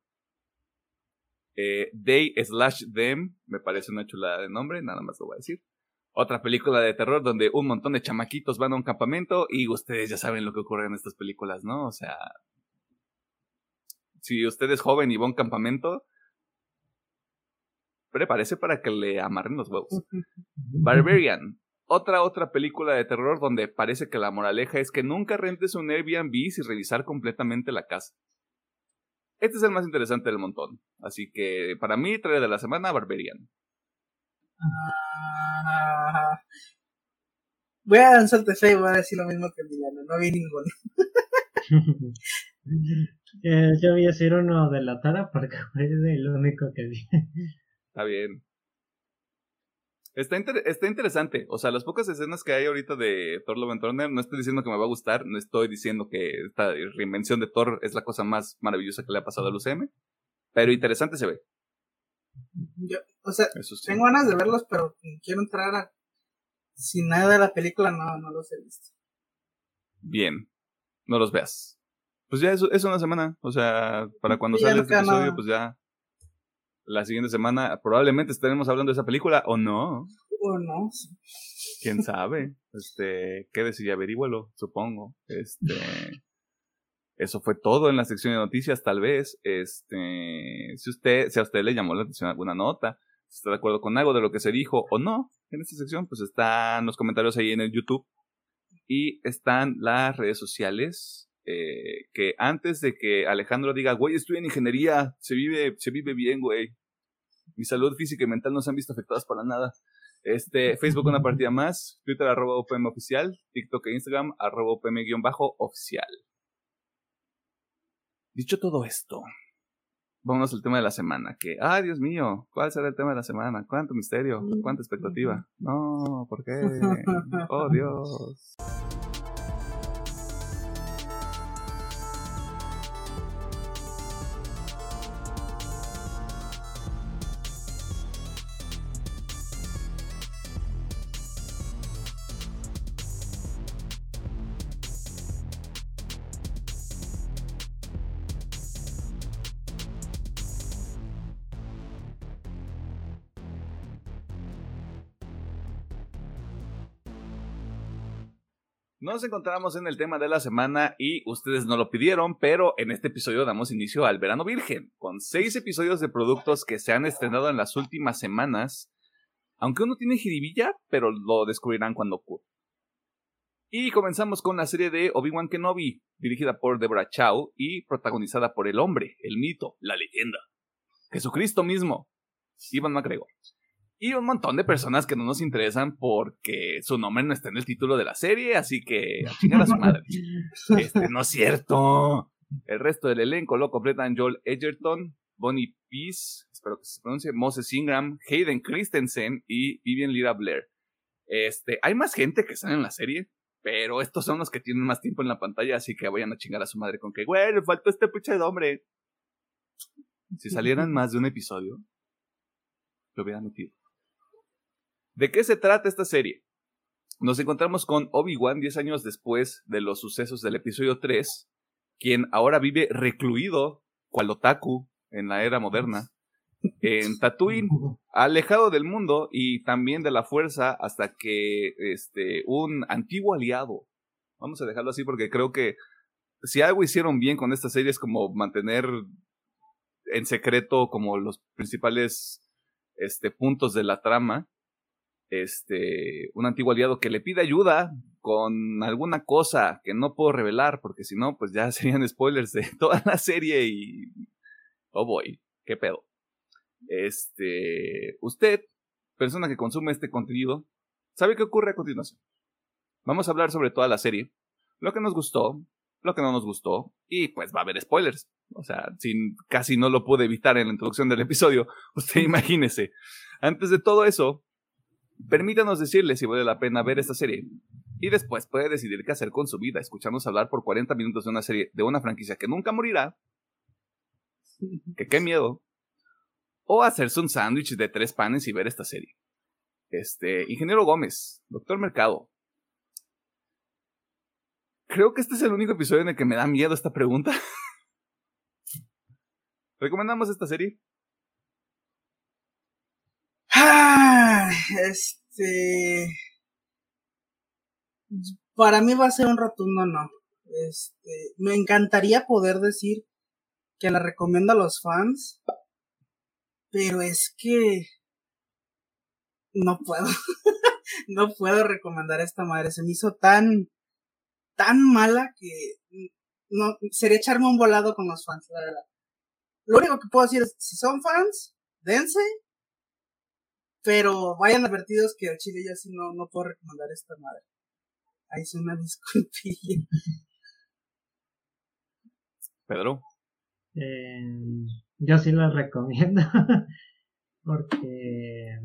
Eh, They slash Them, me parece una chulada de nombre, nada más lo voy a decir. Otra película de terror donde un montón de chamaquitos van a un campamento y ustedes ya saben lo que ocurre en estas películas, ¿no? O sea, si usted es joven y va a un campamento, prepárese para que le amarren los huevos. Barbarian, otra otra película de terror donde parece que la moraleja es que nunca rentes un Airbnb sin revisar completamente la casa. Este es el más interesante del montón, así que para mí trailer de la semana Barbarian. Ah, voy a lanzarte fe y voy a decir lo mismo que Emiliano. No vi ninguno. Eh, yo voy a decir uno de la Tara porque fue el único que vi. Está bien. Está, inter- está interesante. O sea, las pocas escenas que hay ahorita de Thor Love and Thunder, no estoy diciendo que me va a gustar, no estoy diciendo que esta reinvención de Thor es la cosa más maravillosa que le ha pasado al UCM, pero interesante se ve. Yo, o sea, sí. tengo ganas de verlos, pero quiero entrar a. Sin nada de la película, no, no los he visto. Bien. No los veas. Pues ya es, es una semana. O sea, para cuando Ya sale este episodio, nada. pues ya. La siguiente semana probablemente estaremos hablando de esa película o no. O no. quién sabe. Este, quédese y averígualo, supongo. Este, eso fue todo en la sección de noticias, tal vez. Este, si usted, si a usted le llamó la atención alguna nota, si está de acuerdo con algo de lo que se dijo o no en esta sección, pues están los comentarios ahí en el YouTube y están las redes sociales. Eh, que antes de que Alejandro diga, güey, estoy en ingeniería, se vive, se vive bien, güey. Mi salud física y mental no se han visto afectadas para nada. Este, Facebook una partida más, Twitter arroba UPM oficial, TikTok e Instagram arroba UPM guion bajo oficial. Dicho todo esto, vámonos al tema de la semana, que, ay Dios mío, ¿cuál será el tema de la semana? ¿Cuánto misterio? ¿Cuánta expectativa? No, ¿por qué? Oh Dios. Nos encontramos en el tema de la semana y ustedes no lo pidieron, pero en este episodio damos inicio al verano virgen, con seis episodios de productos que se han estrenado en las últimas semanas, aunque uno tiene jiribilla, pero lo descubrirán cuando ocurra. Y comenzamos con la serie de Obi-Wan Kenobi, dirigida por Deborah Chow y protagonizada por el hombre, el mito, la leyenda, Jesucristo mismo, Ivan McGregor. Y un montón de personas que no nos interesan porque su nombre no está en el título de la serie, así que a chingar a su madre. Este, no es cierto. El resto del elenco lo completan Joel Edgerton, Bonnie Peace, espero que se pronuncie, Moses Ingram, Hayden Christensen y Vivian Lira Blair. Este, hay más gente que están en la serie, pero estos son los que tienen más tiempo en la pantalla, así que vayan a chingar a su madre con que, güey, le faltó este pinche de hombre. Si salieran más de un episodio, lo hubieran metido. ¿De qué se trata esta serie? Nos encontramos con Obi-Wan 10 años después de los sucesos del episodio 3, quien ahora vive recluido, cual otaku, en la era moderna, en Tatooine, alejado del mundo y también de la fuerza hasta que este, un antiguo aliado, vamos a dejarlo así porque creo que si algo hicieron bien con esta serie es como mantener en secreto como los principales este, puntos de la trama, este, un antiguo aliado que le pide ayuda con alguna cosa que no puedo revelar, porque si no, pues ya serían spoilers de toda la serie y... Oh boy, qué pedo. Este, usted, persona que consume este contenido, sabe qué ocurre a continuación. Vamos a hablar sobre toda la serie, lo que nos gustó, lo que no nos gustó, y pues va a haber spoilers. O sea, sin, casi no lo pude evitar en la introducción del episodio, usted imagínese. Antes de todo eso, Permítanos decirle si vale la pena ver esta serie. Y después puede decidir qué hacer con su vida, escucharnos hablar por 40 minutos de una serie, de una franquicia que nunca morirá. Que qué miedo. O hacerse un sándwich de tres panes y ver esta serie. Este, Ingeniero Gómez, Doctor Mercado. Creo que este es el único episodio en el que me da miedo esta pregunta. ¿Recomendamos esta serie? Este. Para mí va a ser un rotundo no. Este, me encantaría poder decir que la recomiendo a los fans, pero es que no puedo. no puedo recomendar esta madre. Se me hizo tan, tan mala que no, sería echarme un volado con los fans, la verdad. Lo único que puedo decir es, si son fans, dense, pero vayan advertidos que al chile yo sí no, no puedo recomendar esta madre. Ahí es una disculpilla. Pedro. Eh, yo sí la recomiendo porque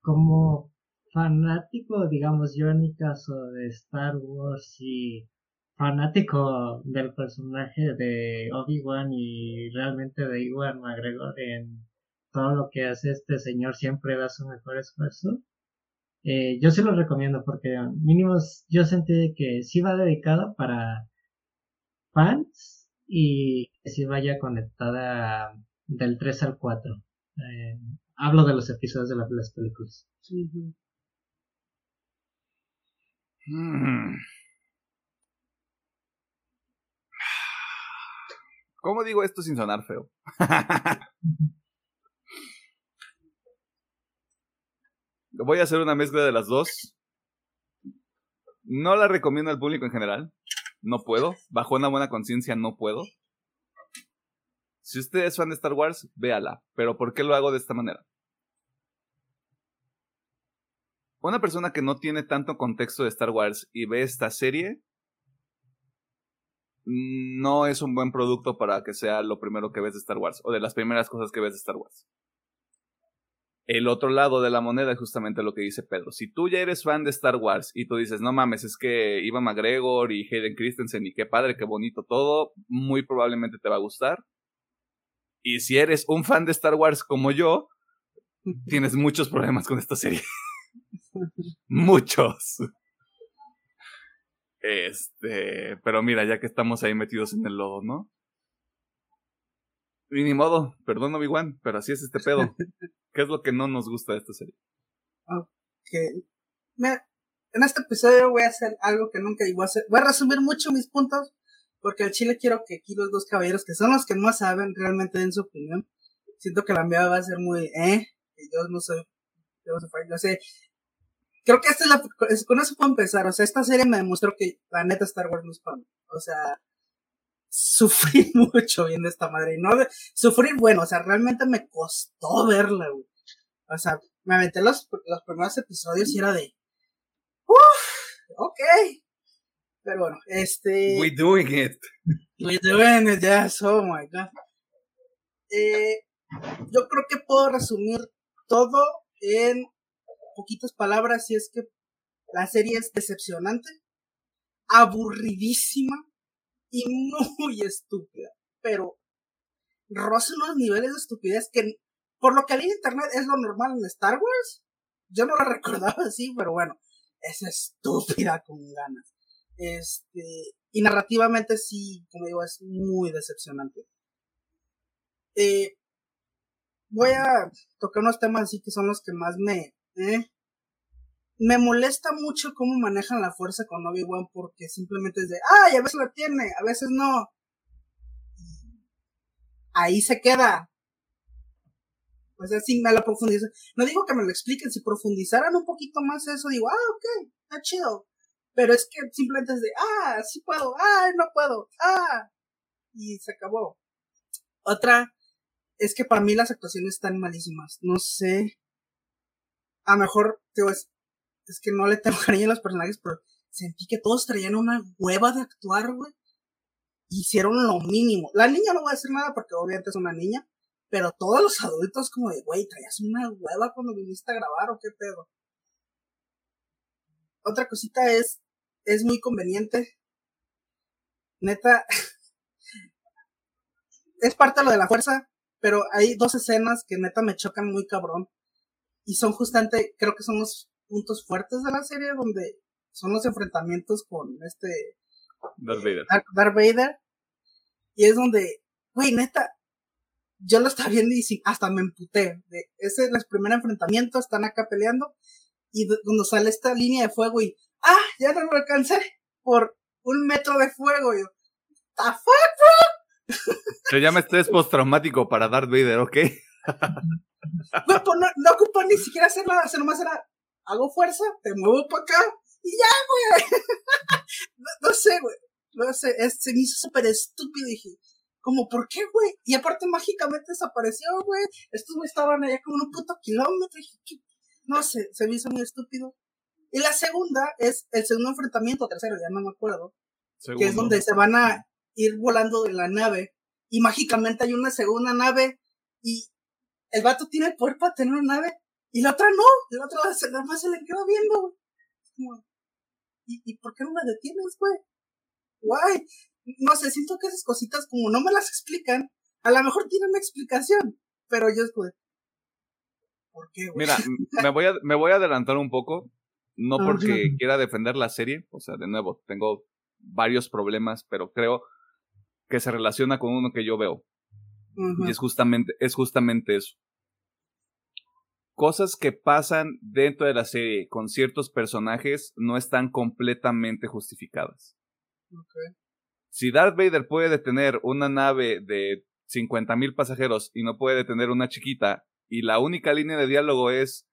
como fanático, digamos yo en mi caso de Star Wars y fanático del personaje de Obi-Wan y realmente de Iwan McGregor en todo lo que hace este señor siempre da su mejor esfuerzo. Eh, yo sí lo recomiendo porque mínimo yo sentí que sí va dedicada para fans y que sí vaya conectada del 3 al 4. Eh, hablo de los episodios de las películas. Mm. ¿Cómo digo esto sin sonar feo? Voy a hacer una mezcla de las dos. No la recomiendo al público en general. No puedo. Bajo una buena conciencia no puedo. Si usted es fan de Star Wars, véala. Pero ¿por qué lo hago de esta manera? Una persona que no tiene tanto contexto de Star Wars y ve esta serie, no es un buen producto para que sea lo primero que ves de Star Wars o de las primeras cosas que ves de Star Wars. El otro lado de la moneda es justamente lo que dice Pedro. Si tú ya eres fan de Star Wars y tú dices, no mames, es que Ivan McGregor y Hayden Christensen y qué padre, qué bonito todo, muy probablemente te va a gustar. Y si eres un fan de Star Wars como yo, tienes muchos problemas con esta serie. Muchos. Este, pero mira, ya que estamos ahí metidos en el lodo, ¿no? Y ni modo, perdón Obi-Wan, pero así es este pedo. ¿Qué es lo que no nos gusta de esta serie? Ok. en este episodio voy a hacer algo que nunca iba a hacer. Voy a resumir mucho mis puntos, porque al chile quiero que aquí los dos caballeros, que son los que más saben, realmente den su opinión. Siento que la mía va a ser muy, eh, que yo no soy, yo no sé, creo que esta es la, con eso puedo empezar. O sea, esta serie me demostró que la neta Star Wars no es para mí. O sea, sufrí mucho viendo esta madre. Y no, sufrir, bueno, o sea, realmente me costó verla, güey. O sea, me aventé los, los primeros episodios y era de, uff, ok. Pero bueno, este. We doing it. We doing it, yes, oh my god. Eh, yo creo que puedo resumir todo en poquitas palabras, y es que la serie es decepcionante, aburridísima y muy estúpida. Pero roza unos niveles de estupidez que, por lo que leí en internet, es lo normal en Star Wars. Yo no la recordaba así, pero bueno, es estúpida con ganas. Este, y narrativamente sí, como digo, es muy decepcionante. Eh, voy a tocar unos temas así que son los que más me, ¿eh? Me molesta mucho cómo manejan la fuerza con Obi-Wan porque simplemente es de, ay, a veces la tiene, a veces no. Ahí se queda. Pues así me la profundizan. No digo que me lo expliquen, si profundizaran un poquito más eso, digo, ah, ok, está chido. Pero es que simplemente es de, ah, sí puedo, ah, no puedo, ah. Y se acabó. Otra es que para mí las actuaciones están malísimas. No sé a lo mejor, es, es que no le tengo cariño a los personajes, pero sentí que todos traían una hueva de actuar, güey. Hicieron lo mínimo. La niña no voy a decir nada porque obviamente es una niña, Pero todos los adultos como de, güey, traías una hueva cuando viniste a grabar o qué pedo. Otra cosita es, es muy conveniente. Neta, es parte de lo de la fuerza, pero hay dos escenas que neta me chocan muy cabrón. Y son justamente, creo que son los puntos fuertes de la serie, donde son los enfrentamientos con este Darth Vader. Darth Vader. Y es donde, güey, neta, yo lo estaba viendo y hasta me emputé. ese es el primer enfrentamiento, están acá peleando. Y cuando sale esta línea de fuego y, ah, ya no lo alcancé por un metro de fuego. yo, ¿the fuck, bro? Se llama estrés postraumático para Darth Vader, ¿ok? no, pues no, no ni siquiera hacer nada, hacer nomás era, hago fuerza, te muevo para acá y ya, güey. no, sé, güey. No sé, se me hizo súper estúpido. Dije, como, ¿por qué, güey? Y aparte mágicamente desapareció, güey. Estos güey estaban allá como un puto kilómetro. Dije, No sé, se me hizo muy estúpido. Y la segunda es el segundo enfrentamiento, tercero, ya no me acuerdo. Que es donde se van a ir volando de la nave. Y mágicamente hay una segunda nave. Y el vato tiene el poder para tener una nave. Y la otra no. La otra nada más se le quedó viendo, güey. Como, ¿y, ¿y por qué no me detienes, güey? Guay no sé, siento que esas cositas como no me las explican, a lo mejor tienen explicación, pero yo es ¿por qué, Mira, me voy, a, me voy a adelantar un poco, no porque quiera defender la serie, o sea, de nuevo, tengo varios problemas, pero creo que se relaciona con uno que yo veo. Y es justamente, es justamente eso. Cosas que pasan dentro de la serie con ciertos personajes no están completamente justificadas. Okay. Si Darth Vader puede detener una nave de 50 mil pasajeros y no puede detener una chiquita, y la única línea de diálogo es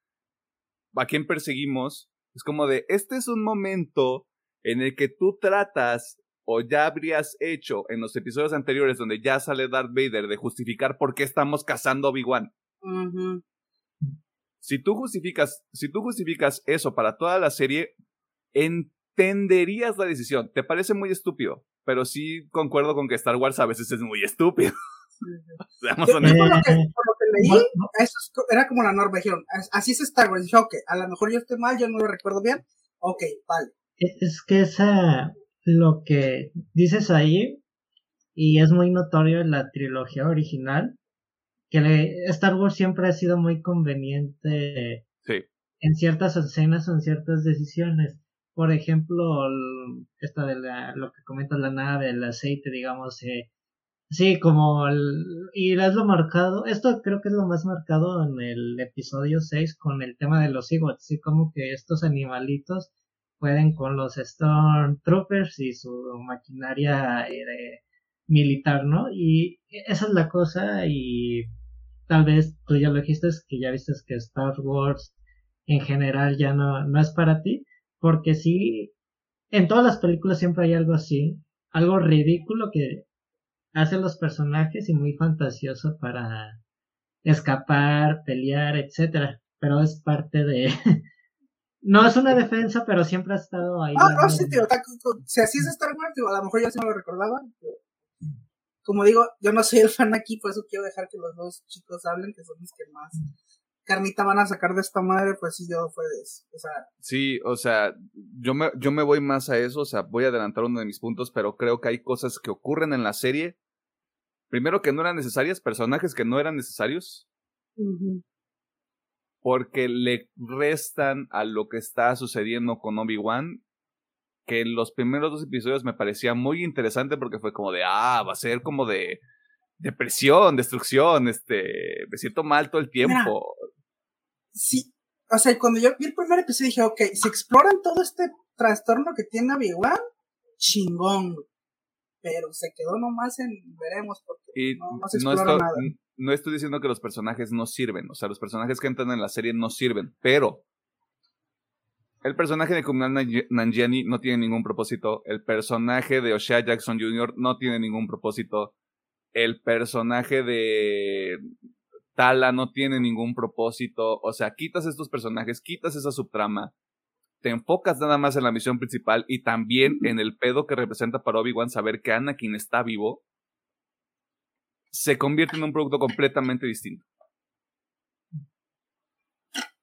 ¿a quién perseguimos? Es como de, este es un momento en el que tú tratas o ya habrías hecho en los episodios anteriores donde ya sale Darth Vader de justificar por qué estamos cazando a Obi-Wan. Si tú justificas, si tú justificas eso para toda la serie, entenderías la decisión. Te parece muy estúpido, pero sí concuerdo con que Star Wars a veces es muy estúpido. Seamos honestos. Por lo que, leí, eso era como la norma. Dijeron, así es Star Wars. Dije, ok, a lo mejor yo estoy mal, yo no lo recuerdo bien. Ok, vale. Es que esa, lo que dices ahí, y es muy notorio en la trilogía original, que Star Wars siempre ha sido muy conveniente en ciertas escenas o en ciertas decisiones. Por ejemplo, esta de la, lo que comenta la nave, el aceite, digamos, eh, sí, como el, y es lo marcado, esto creo que es lo más marcado en el episodio 6 con el tema de los Ewoks, así como que estos animalitos pueden con los Stormtroopers y su maquinaria eh, militar, ¿no? Y esa es la cosa y tal vez tú ya lo dijiste, que ya viste que Star Wars en general ya no, no es para ti, porque sí, en todas las películas siempre hay algo así, algo ridículo que hacen los personajes y muy fantasioso para escapar, pelear, etcétera. Pero es parte de. no es una defensa, pero siempre ha estado ahí. Ah, no, sí, tío. Si así es Star Wars, a lo mejor ya se me lo recordaba. Como digo, yo no soy el fan aquí, por eso quiero dejar que los dos chicos hablen, que son los que más carnita van a sacar de esta madre, pues sí, yo fue de eso. O sea. Sí, o sea, yo me, yo me voy más a eso, o sea, voy a adelantar uno de mis puntos, pero creo que hay cosas que ocurren en la serie. Primero que no eran necesarias, personajes que no eran necesarios. Porque le restan a lo que está sucediendo con Obi-Wan. Que en los primeros dos episodios me parecía muy interesante porque fue como de, ah, va a ser como de depresión, destrucción, este, me siento mal todo el tiempo sí, o sea, cuando yo vi el primer episodio dije, ok, si exploran todo este trastorno que tiene Obi-Wan, chingón, Pero se quedó nomás en veremos porque no, se explora nada. No estoy diciendo que los personajes no sirven, o sea, los personajes que entran en la serie no sirven, pero el personaje de Kumail Nanjiani no tiene ningún propósito, el personaje de O'Shea Jackson Jr. no tiene ningún propósito, el personaje de Tala no tiene ningún propósito, o sea, quitas estos personajes, quitas esa subtrama, te enfocas nada más en la misión principal y también en el pedo que representa para Obi-Wan saber que Anakin está vivo. se convierte en un producto completamente distinto.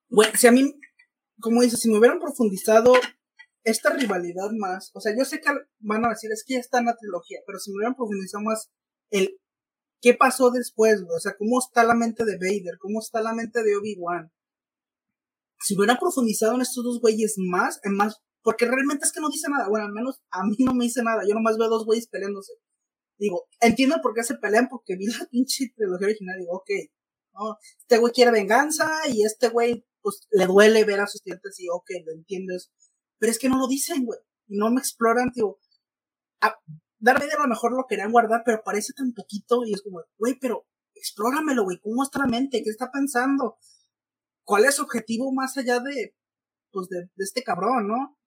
Bueno, si a mí, como dices, si me hubieran profundizado esta rivalidad más, o sea, yo sé que van a decir, es que ya está en la trilogía, pero si me hubieran profundizado más el qué pasó después, o sea, cómo está la mente de Vader, cómo está la mente de Obi-Wan. Si hubieran profundizado en estos dos güeyes más, en más, porque realmente es que no dice nada, bueno, al menos a mí no me dice nada, yo nomás veo dos güeyes peleándose. Digo, entiendo por qué se pelean, porque vi la pinche trilogía original, digo, ok, este güey quiere venganza y este güey, pues, le duele ver a sus clientes y, ok, lo entiendes. Pero es que no lo dicen, güey, y no me exploran, digo, a, Darth Vader a lo mejor lo querían guardar, pero parece tan poquito y es como, güey, pero explóramelo, güey, ¿cómo está la mente? ¿Qué está pensando? ¿Cuál es su objetivo más allá de, pues, de, de este cabrón, no?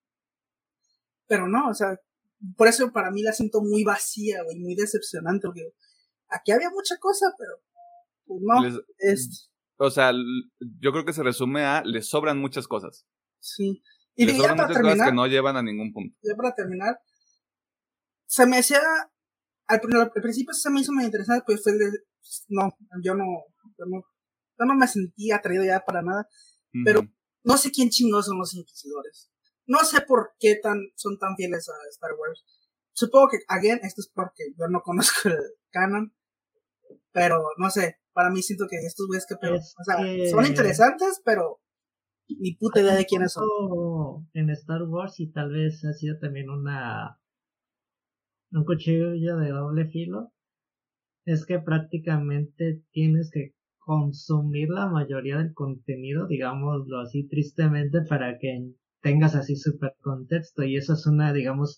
Pero no, o sea, por eso para mí la siento muy vacía, güey, muy decepcionante, porque aquí había mucha cosa, pero pues no, es... O sea, yo creo que se resume a, le sobran muchas cosas. Sí. Y le sobran muchas cosas que no llevan a ningún punto. Ya para terminar, se me hacía, al, principio se me hizo muy interesante, pues fue de, no, yo no, yo no, yo no me sentía atraído ya para nada, pero no sé quién chingos son los inquisidores. No sé por qué tan, son tan fieles a Star Wars. Supongo que, again, esto es porque yo no conozco el canon. Pero, no sé, para mí siento que estos güeyes que peor. O sea, son interesantes, pero ni puta idea de quiénes son. En Star Wars y tal vez ha sido también una un cuchillo de doble filo es que prácticamente tienes que consumir la mayoría del contenido, digámoslo así tristemente, para que tengas así super contexto y eso es una, digamos,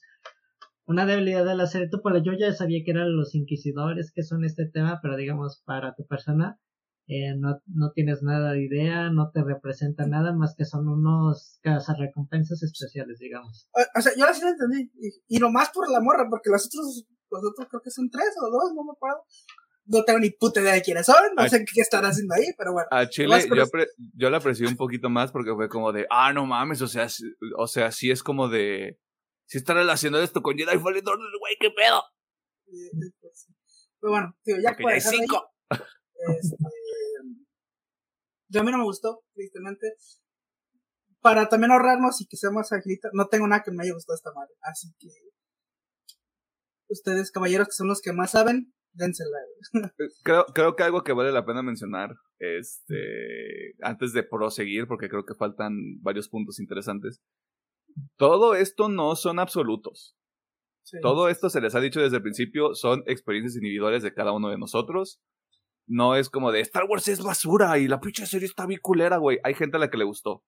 una debilidad de la serie. Tú, yo ya sabía que eran los inquisidores que son este tema, pero digamos, para tu persona eh, no, no tienes nada de idea, no te representa nada más que son unos recompensas especiales, digamos. O, sea, yo así lo entendí. Y, y nomás por la morra, porque los otros, los otros creo que son tres o dos, no me acuerdo no tengo ni puta idea de quiénes son, no sé qué están haciendo ahí, pero bueno. A Chile yo, yo la aprecié un poquito más porque fue como de, ah, no mames, o sea, o sea, sí es como de, si está relacionado esto con Jedi Fallen Order, güey, qué pedo. Pues pero bueno, tío, ya dejar cinco. este, yo a mí no me gustó, tristemente. Para también ahorrarnos y que sea más agilita, no tengo nada que me haya gustado esta madre, así que ustedes, caballeros, que son los que más saben, creo, creo que algo que vale la pena mencionar, este, antes de proseguir, porque creo que faltan varios puntos interesantes. Todo esto no son absolutos. Todo esto se les ha dicho desde el principio, son experiencias individuales de cada uno de nosotros. No es como de Star Wars es basura y la pinche serie está bien culera, güey. Hay gente a la que le gustó.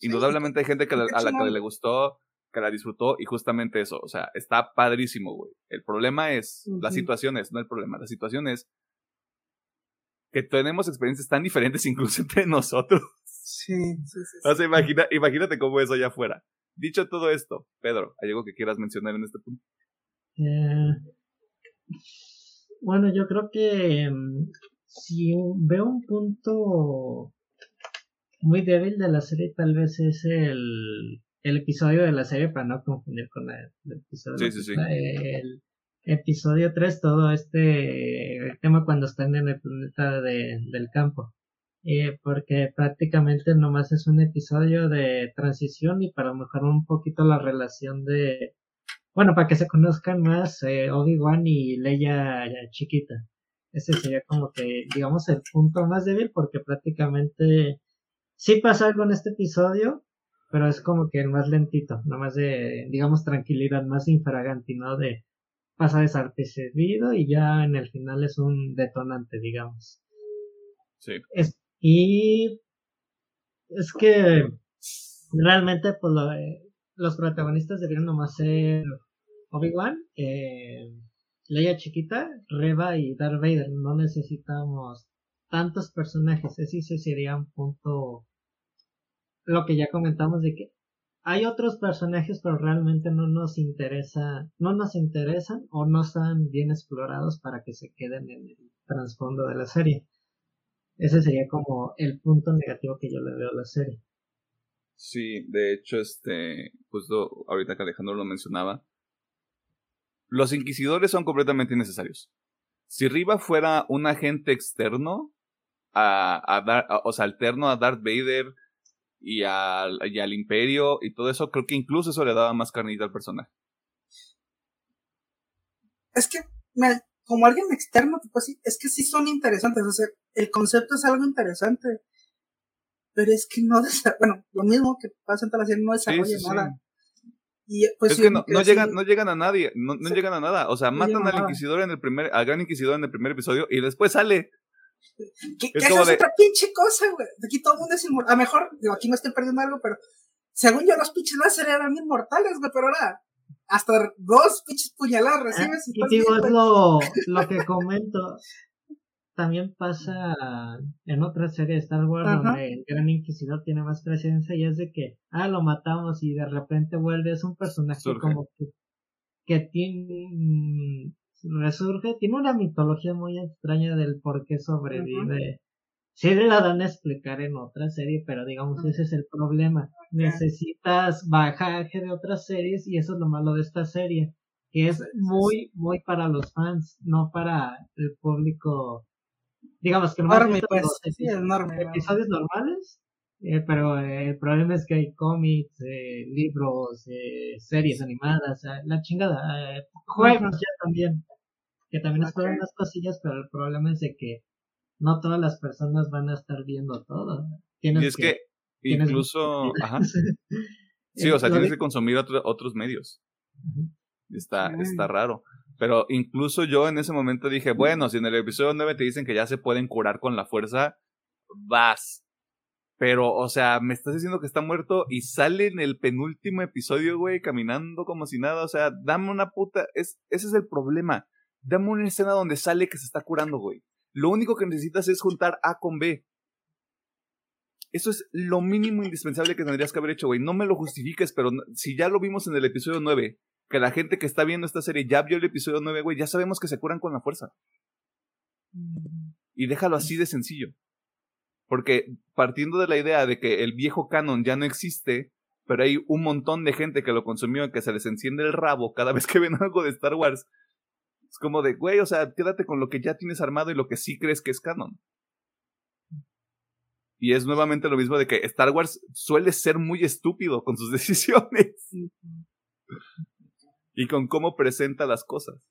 Indudablemente hay gente que a la que le gustó que la disfrutó y justamente eso, o sea, está padrísimo, güey. El problema es, la situación es, no el problema, la situación es que tenemos experiencias tan diferentes incluso entre nosotros. Sí, sí, sí. O sea, imagínate cómo es allá afuera. Dicho todo esto, Pedro, ¿hay algo que quieras mencionar en este punto? Eh, bueno, yo creo que mm, si veo un punto muy débil de la serie, tal vez es el el episodio de la serie, para no confundir con el, episodio. Sí, sí, sí. El episodio 3, todo este tema cuando están en el planeta de, del campo. Eh, porque prácticamente nomás es un episodio de transición y para mejorar un poquito la relación de, bueno, para que se conozcan más eh, Obi-Wan y Leia chiquita. Ese sería como que, digamos, el punto más débil porque prácticamente sí pasa algo en este episodio, pero es como que el más lentito, más de, digamos, tranquilidad, más infragante, ¿no? De pasa desapercibido y ya en el final es un detonante, digamos. Sí. Es, y es que realmente, pues, los protagonistas deberían nomás ser Obi-Wan, eh, Leia chiquita, Reba y Darth Vader. No necesitamos tantos personajes. Ese sería un punto lo que ya comentamos de que hay otros personajes pero realmente no nos interesa, no nos interesan o no están bien explorados para que se queden en el trasfondo de la serie. Ese sería como el punto negativo que yo le veo a la serie. Sí, de hecho, este, justo ahorita que Alejandro lo mencionaba, los inquisidores son completamente innecesarios. Si Riva fuera un agente externo a, o sea, alterno a Darth Vader y al, y al Imperio y todo eso, creo que incluso eso le daba más carnita al personaje. Es que, como alguien externo, pues es que sí son interesantes, o sea, el concepto es algo interesante, pero es que no, bueno, lo mismo que pasa en serie, no desarrolla nada. Y, pues, es que no, llegan, no llegan a nadie, no, llegan a nada. O sea, matan al inquisidor en el primer, al gran inquisidor en el primer episodio y después sale. ¿Qué, es, otra pinche cosa, güey? Aquí todo el mundo es inmortal. A lo mejor, digo, aquí me estoy perdiendo algo, pero según yo, los pinches láser eran inmortales, güey, pero ahora hasta dos pinches puñaladas recibes. y, digo, es lo, lo que comento también pasa en otra serie de Star Wars donde el Gran Inquisidor tiene más presencia y es de que, ah, lo matamos y de repente vuelve, es un personaje como que, que tiene, resurge, tiene una mitología muy extraña del por qué sobrevive. Sí la dan a explicar en otra serie, pero digamos, ese es el problema. Necesitas bajaje de otras series y eso es lo malo de esta serie, que es muy, muy para los fans, no para el público digamos que no pues, episodios normales, eh, pero eh, el problema es que hay cómics, eh, libros, series animadas, la chingada, juegos ya también, que también okay. son unas cosillas, pero el problema es de que no todas las personas van a estar viendo todo. y es que, incluso, ajá. Sí, o sea, tienes que consumir otros medios. Está, está raro. Pero incluso yo en ese momento dije, bueno, si en el episodio 9 te dicen que ya se pueden curar con la fuerza, vas. Pero, o sea, me estás diciendo que está muerto y sale en el penúltimo episodio, güey, caminando como si nada. O sea, dame una puta. Es, ese es el problema. Dame una escena donde sale que se está curando, güey. Lo único que necesitas es juntar A con B. Eso es lo mínimo indispensable que tendrías que haber hecho, güey. No me lo justifiques, pero si ya lo vimos en el episodio 9, que la gente que está viendo esta serie ya vio el episodio 9, güey, ya sabemos que se curan con la fuerza. Y déjalo así de sencillo. Porque partiendo de la idea de que el viejo canon ya no existe, pero hay un montón de gente que lo consumió y que se les enciende el rabo cada vez que ven algo de Star Wars. Es como de, güey, o sea, quédate con lo que ya tienes armado y lo que sí crees que es canon. Y es nuevamente lo mismo de que Star Wars suele ser muy estúpido con sus decisiones y con cómo presenta las cosas.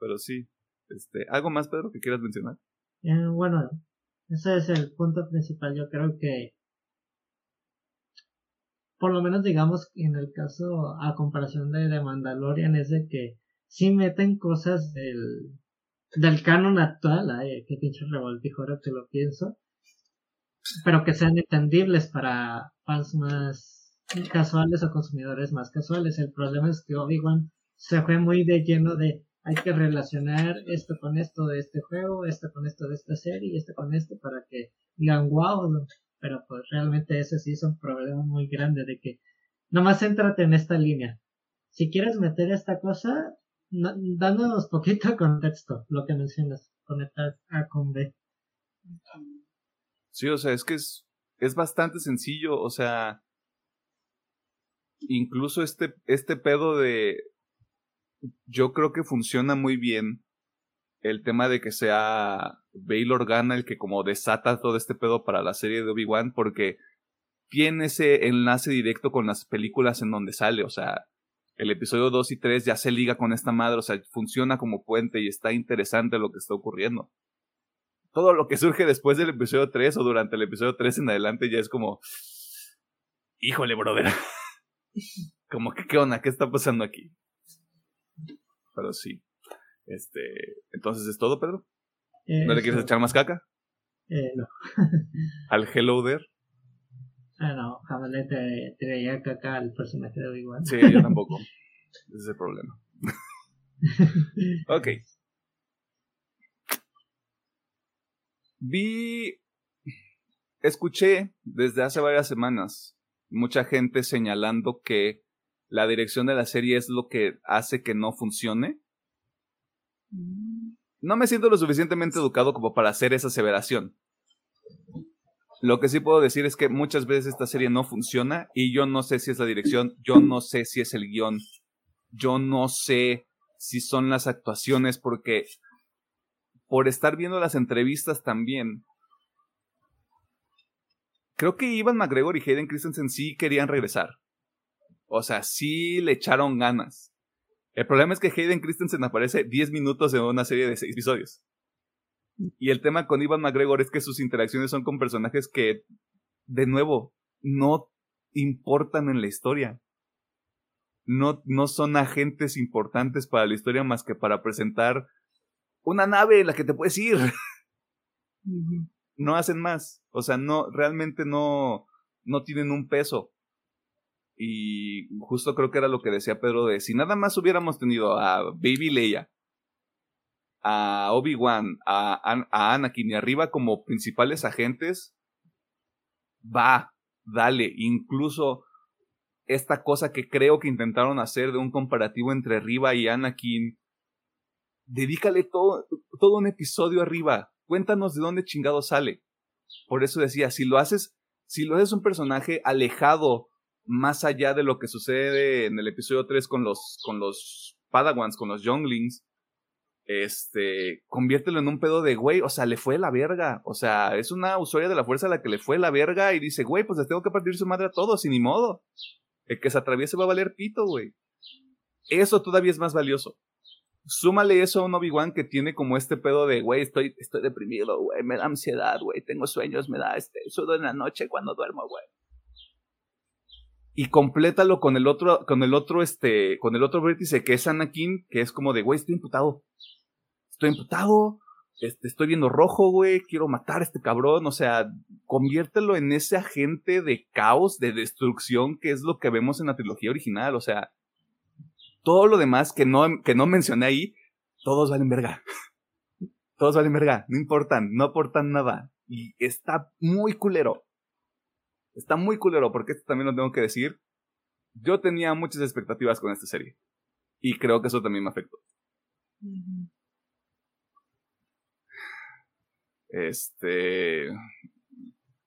Pero sí, este, ¿algo más, Pedro, que quieras mencionar? Eh, bueno, ese es el punto principal. Yo creo que, por lo menos digamos, en el caso, a comparación de, de Mandalorian, es de que sí meten cosas del, del canon actual, ay, qué pinche revoltijo ahora que lo pienso, pero que sean entendibles para fans más casuales o consumidores más casuales. El problema es que Obi-Wan se fue muy de lleno de hay que relacionar esto con esto de este juego, esto con esto de esta serie esto con esto para que digan wow, pero pues realmente ese sí es un problema muy grande de que nomás céntrate en esta línea. Si quieres meter esta cosa, dándonos poquito contexto, lo que mencionas, conectar A con B. Sí, o sea, es que es, es bastante sencillo, o sea, incluso este, este pedo de... Yo creo que funciona muy bien el tema de que sea Bail Organa el que como desata todo este pedo para la serie de Obi-Wan porque tiene ese enlace directo con las películas en donde sale, o sea, el episodio 2 y 3 ya se liga con esta madre, o sea, funciona como puente y está interesante lo que está ocurriendo. Todo lo que surge después del episodio 3 o durante el episodio 3 en adelante ya es como, híjole, brother. Como que, ¿qué onda? ¿Qué está pasando aquí? Pero sí. Este, entonces es todo, Pedro. ¿No le quieres echar más caca? Eh, no. ¿Al Hello There? Ah, no, jamás le traía caca al personaje de Obi-Wan. Sí, yo tampoco. Ese es el problema. ok. Vi. Escuché desde hace varias semanas mucha gente señalando que la dirección de la serie es lo que hace que no funcione. No me siento lo suficientemente educado como para hacer esa aseveración. Lo que sí puedo decir es que muchas veces esta serie no funciona y yo no sé si es la dirección, yo no sé si es el guion, yo no sé si son las actuaciones porque por estar viendo las entrevistas también, creo que Ivan McGregor y Hayden Christensen sí querían regresar. O sea, sí le echaron ganas. El problema es que Hayden Christensen aparece 10 minutos en una serie de 6 episodios. Y el tema con Ivan McGregor es que sus interacciones son con personajes que, de nuevo, no importan en la historia. No, no son agentes importantes para la historia más que para presentar una nave en la que te puedes ir. no hacen más. O sea, no, realmente no, no tienen un peso. Y justo creo que era lo que decía Pedro de si nada más hubiéramos tenido a Baby Leia, a Obi-Wan, a, a, Anakin y arriba como principales agentes, va, dale, incluso esta cosa que creo que intentaron hacer de un comparativo entre Riva y Anakin, dedícale todo, todo un episodio arriba, cuéntanos de dónde chingado sale. Por eso decía, si lo haces, si lo haces un personaje alejado más allá de lo que sucede en el episodio 3 con los, con los Padawans, con los Younglings, este, conviértelo en un pedo de, güey, o sea, le fue la verga. O sea, es una usuaria de la fuerza a la que le fue la verga y dice, güey, pues les tengo que partir su madre a todos y ni modo. El que se atraviese va a valer pito, güey. Eso todavía es más valioso. Súmale eso a un Obi-Wan que tiene como este pedo de, güey, estoy, estoy deprimido, güey, me da ansiedad, güey, tengo sueños, me da este, sudo en la noche cuando duermo, güey. Y complétalo con el otro, con el otro, este, con el otro vértice que es Anakin, que es como de, güey, estoy imputado estoy emputado, este, estoy viendo rojo, güey, quiero matar a este cabrón, o sea, conviértelo en ese agente de caos, de destrucción, que es lo que vemos en la trilogía original, o sea, todo lo demás que no, que no mencioné ahí, todos valen verga. Todos valen verga, no importan, no aportan nada. Y está muy culero. Está muy culero, porque esto también lo tengo que decir. Yo tenía muchas expectativas con esta serie. Y creo que eso también me afectó. Este.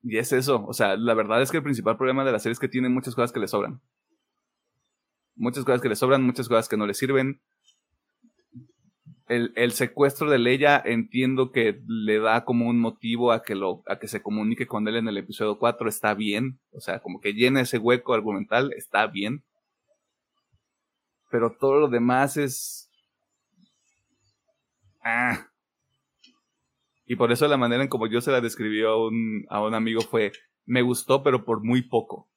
Y es eso. O sea, la verdad es que el principal problema de la serie es que tiene muchas cosas que le sobran. Muchas cosas que le sobran, muchas cosas que no le sirven. El, el, secuestro de Leia entiendo que le da como un motivo a que, lo, a que se comunique con él en el episodio 4, está bien. O sea, como que llena ese hueco argumental, está bien. Pero todo lo demás es... Ah, y por eso la manera en como yo se la describí a un, a un amigo fue, me gustó, pero por muy poco.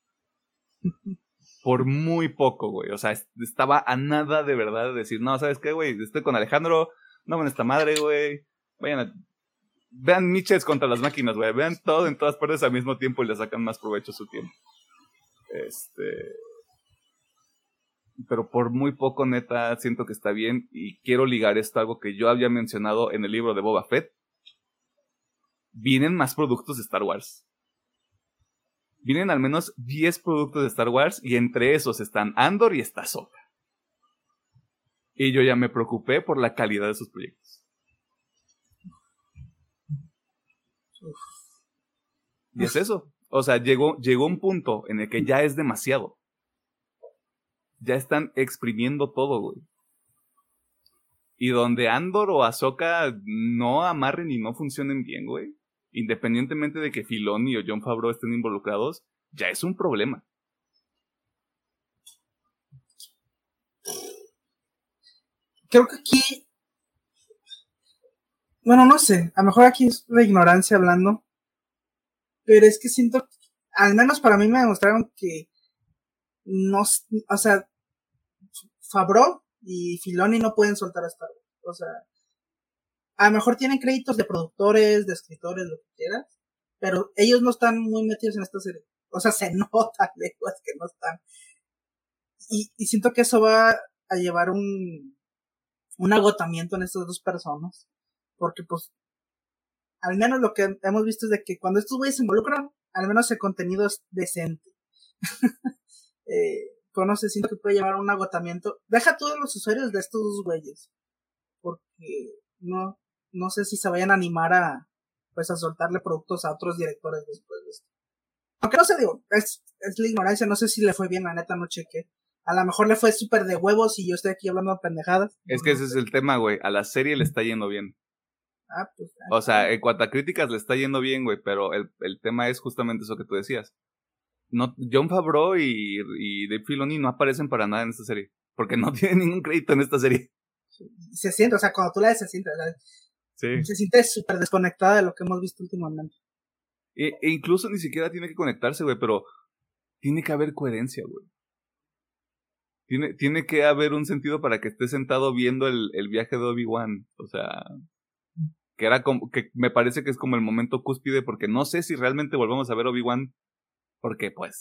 por muy poco, güey. O sea, estaba a nada de verdad de decir, no, ¿sabes qué, güey? Estoy con Alejandro, no ven esta madre, güey. Vayan a... Vean Miches contra las máquinas, güey. Vean todo en todas partes al mismo tiempo y le sacan más provecho a su tiempo. Este... Pero por muy poco, neta, siento que está bien y quiero ligar esto a algo que yo había mencionado en el libro de Boba Fett vienen más productos de Star Wars. Vienen al menos 10 productos de Star Wars y entre esos están Andor y está Soka. Y yo ya me preocupé por la calidad de sus proyectos. Y es eso. O sea, llegó, llegó un punto en el que ya es demasiado. Ya están exprimiendo todo, güey. Y donde Andor o Ahsoka no amarren y no funcionen bien, güey independientemente de que Filoni o John Favreau estén involucrados, ya es un problema. Creo que aquí, bueno, no sé, a lo mejor aquí es la ignorancia hablando, pero es que siento, al menos para mí me demostraron que no, o sea, Favreau y Filoni no pueden soltar a Star Wars. O sea, a lo mejor tienen créditos de productores, de escritores, lo que quieras, pero ellos no están muy metidos en esta serie. O sea, se nota lejos que no están. Y, y siento que eso va a llevar un, un agotamiento en estas dos personas. Porque pues, al menos lo que hemos visto es de que cuando estos güeyes se involucran, al menos el contenido es decente. eh, conoce, siento que puede llevar un agotamiento. Deja todos los usuarios de estos dos güeyes. Porque no, no sé si se vayan a animar a, pues, a soltarle productos a otros directores después de esto. Aunque no sé, digo, es, es la ignorancia, no sé si le fue bien, la neta no chequé. A lo mejor le fue súper de huevos y yo estoy aquí hablando de pendejadas. Es que ese es el tema, güey. A la serie le está yendo bien. Ah, pues. O sea, en cuanto a críticas le está yendo bien, güey, pero el, el tema es justamente eso que tú decías. No, John Favreau y, y Dave Filoni no aparecen para nada en esta serie. Porque no tienen ningún crédito en esta serie. Se siente, o sea, cuando tú la ves se siente, Sí. se siente súper desconectada de lo que hemos visto últimamente. E, e incluso ni siquiera tiene que conectarse, güey, pero tiene que haber coherencia, güey. Tiene, tiene que haber un sentido para que esté sentado viendo el, el viaje de Obi-Wan. O sea, que era como, que me parece que es como el momento cúspide, porque no sé si realmente volvemos a ver Obi-Wan, porque pues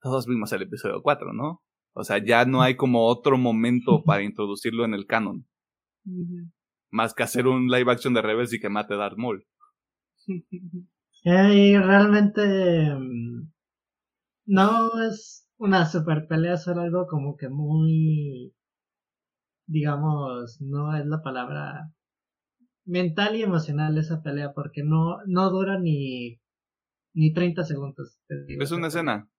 todos vimos el episodio 4, ¿no? O sea, ya no hay como otro momento para introducirlo en el canon. Más que hacer un live action de Rebels y que mate a Darth Maul. Eh, y realmente mm, no es una super pelea, solo algo como que muy, digamos, no es la palabra mental y emocional esa pelea, porque no, no dura ni, ni 30 segundos. te digo. Es una escena.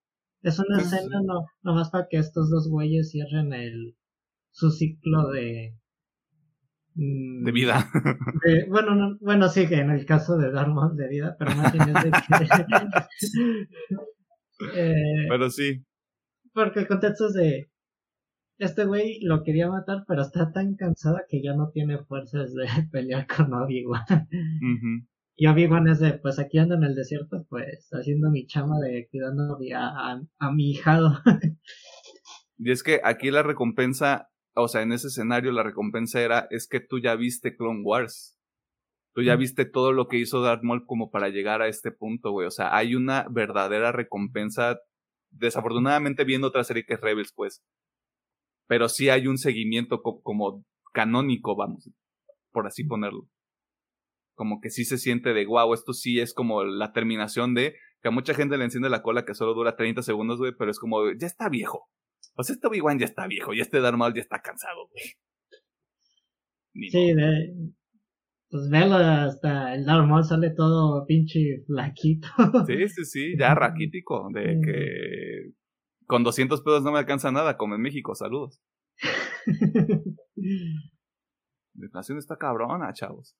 Es una escena no, nomás para que estos dos güeyes cierren el, su ciclo de, De vida. de- bueno, no, bueno, sí, que en el caso de Darmon de vida, pero más bien es de que... Eh, Pero sí. porque el contexto es de... Este güey lo quería matar, pero está tan cansada que ya no tiene fuerzas de pelear con Obi-Wan. Y Obi-Wan es de, pues aquí ando en el desierto, pues haciendo mi chama de cuidando a- a mi hijado. Y es que aquí la recompensa, o sea, en ese escenario la recompensa era, es que tú ya viste Clone Wars. Tú ya viste todo lo que hizo Darth Maul como para llegar a este punto, güey. O sea, hay una verdadera recompensa. Desafortunadamente viendo otra serie que es Rebels, pues. Pero sí hay un seguimiento co- como canónico, vamos, por así ponerlo. Como que sí se siente de, wow, esto sí es como la terminación de, que a mucha gente le enciende la cola que solo dura 30 segundos, güey, pero es como, ya está viejo. O sea, este Obi-Wan ya está viejo y este Darth Maul ya está cansado, güey. Ni Sí, de, pues velo hasta el Darth Maul sale todo pinche flaquito. Sí, sí, sí, ya raquítico, de que con 200 pesos no me alcanza nada, como en México, saludos. La inflación está cabrona, chavos.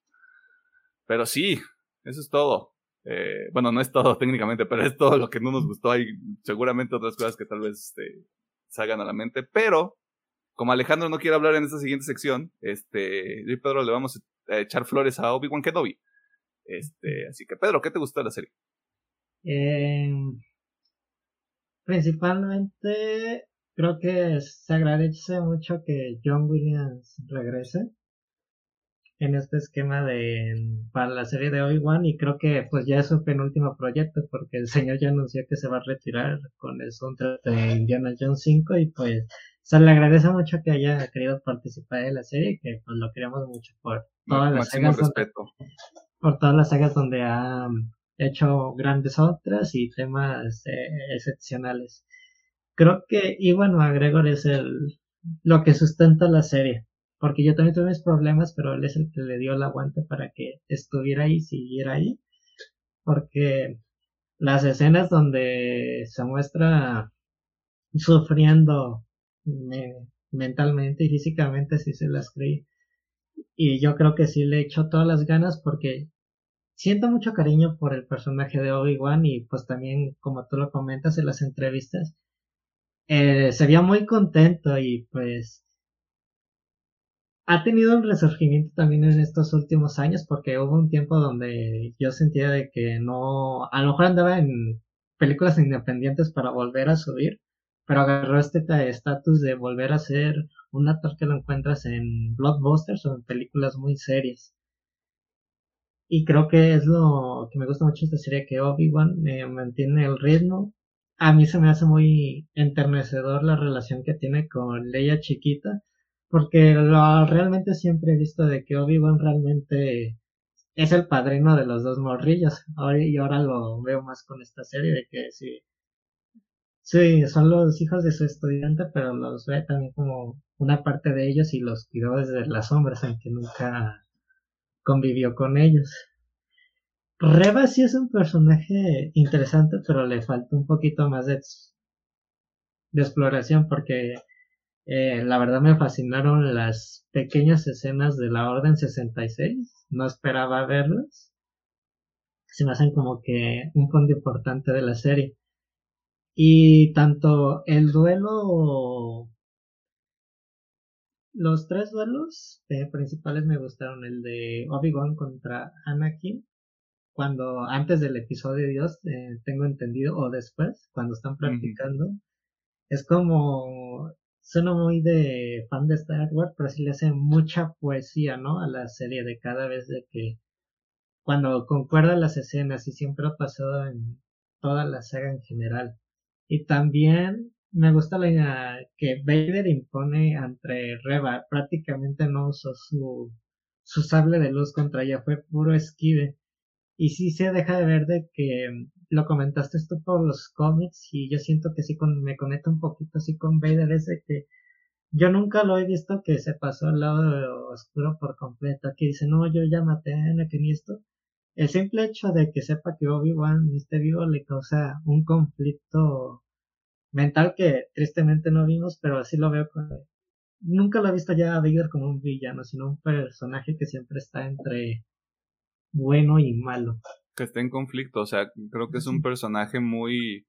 Pero sí, eso es todo. Eh, bueno, no es todo técnicamente, pero es todo lo que no nos gustó. Hay seguramente otras cosas que tal vez este, salgan a la mente. Pero, como Alejandro no quiere hablar en esta siguiente sección, este, yo y Pedro le vamos a echar flores a Obi-Wan Kenobi. Este, así que, Pedro, ¿qué te gustó de la serie? Eh, principalmente creo que se agradece mucho que John Williams regrese en este esquema de para la serie de Obi-Wan y creo que pues ya es su penúltimo proyecto porque el señor ya anunció que se va a retirar con el soundtrack de Indiana Jones 5 y pues se le agradece mucho que haya querido participar en la serie y que pues lo queremos mucho por todas las sagas donde- por todas las sagas donde ha hecho grandes otras y temas eh, excepcionales. Creo que Iwan McGregor es el lo que sustenta la serie, porque yo también tuve mis problemas, pero él es el que le dio el aguante para que estuviera ahí, siguiera ahí, porque las escenas donde se muestra sufriendo me- mentalmente y físicamente sí se las creí. Y yo creo que sí le echó todas las ganas porque siento mucho cariño por el personaje de Obi-Wan y pues también como tú lo comentas en las entrevistas eh, se veía muy contento y pues ha tenido un resurgimiento también en estos últimos años porque hubo un tiempo donde yo sentía de que no, a lo mejor andaba en películas independientes para volver a subir, pero agarró este ta- estatus de volver a ser un actor que lo encuentras en blockbusters o en películas muy serias. Y creo que es lo que me gusta mucho esta serie, que Obi-Wan eh, mantiene el ritmo. A mí se me hace muy enternecedor la relación que tiene con Leia chiquita, porque lo, realmente siempre he visto de que Obi-Wan realmente es el padrino de los dos morrillos. Ahora, y ahora lo veo más con esta serie de que sí, sí, son los hijos de su estudiante, pero los ve también como una parte de ellos y los cuidó desde las sombras, aunque nunca convivió con ellos. Reba sí es un personaje interesante, pero le falta un poquito más de, de exploración porque Eh, la verdad me fascinaron las pequeñas escenas de la Orden 66. No esperaba verlas. Se me hacen como que un punto importante de la serie. Y tanto el duelo los tres duelos eh, principales me gustaron. El de Obi-Wan contra Anakin. Cuando antes del episodio Dios, eh, tengo entendido, o después, cuando están practicando. Es como. Suena muy de fan de Star Wars, pero sí le hace mucha poesía, ¿no? A la serie de cada vez de que. Cuando concuerdan las escenas y siempre ha pasado en toda la saga en general. Y también me gusta la que Vader impone entre Reba, prácticamente no usó su, su sable de luz contra ella, fue puro esquive. Y sí se deja de ver de que lo comentaste tú por los cómics y yo siento que sí con, me conecta un poquito así con Vader, es de que yo nunca lo he visto que se pasó al lado oscuro por completo, que dice, no, yo ya maté a Anakin y esto. El simple hecho de que sepa que Obi-Wan esté vivo le causa un conflicto mental que tristemente no vimos, pero así lo veo. Nunca lo he visto ya a Vader como un villano, sino un personaje que siempre está entre bueno y malo. Que está en conflicto, o sea, creo que es un personaje muy...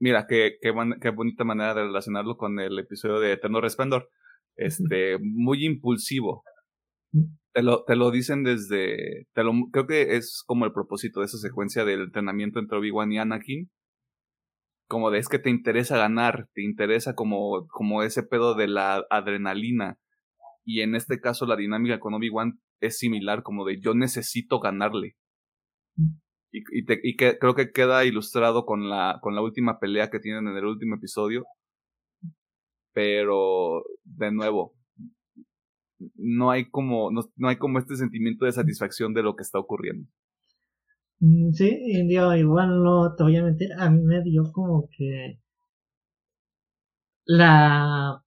Mira, qué, qué, qué bonita manera de relacionarlo con el episodio de Eterno Resplandor. Este, muy impulsivo. Te lo, te lo dicen desde, te lo, creo que es como el propósito de esa secuencia del entrenamiento entre Obi-Wan y Anakin, como de es que te interesa ganar, te interesa como, como ese pedo de la adrenalina. Y en este caso la dinámica con Obi-Wan es similar, como de yo necesito ganarle. Y, y, te, y que, creo que queda ilustrado con la, con la última pelea que tienen en el último episodio. Pero, de nuevo, no hay como, no, no hay como este sentimiento de satisfacción de lo que está ocurriendo. Mm, sí, indio, igual no te voy a mentir, a mí me dio como que la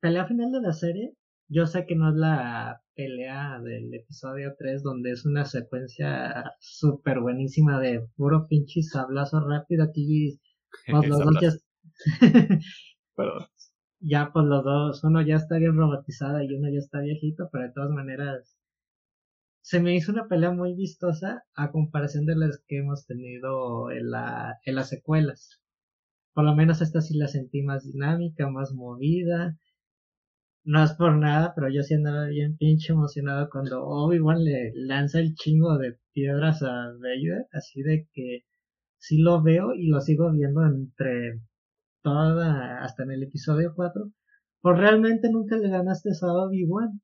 pelea final de la serie, yo sé que no es la pelea del episodio 3 donde es una secuencia súper buenísima de puro pinche sablazo rápido aquí pues los dos ya ya pues los dos uno ya está bien robotizada y uno ya está viejito pero de todas maneras se me hizo una pelea muy vistosa a comparación de las que hemos tenido en, la, en las secuelas. Por lo menos esta sí la sentí más dinámica, más movida. No es por nada, pero yo sí andaba bien pinche emocionado cuando Obi-Wan le lanza el chingo de piedras a Vader, así de que sí lo veo y lo sigo viendo entre toda, hasta en el episodio 4. Pues realmente nunca le ganaste a Obi-Wan.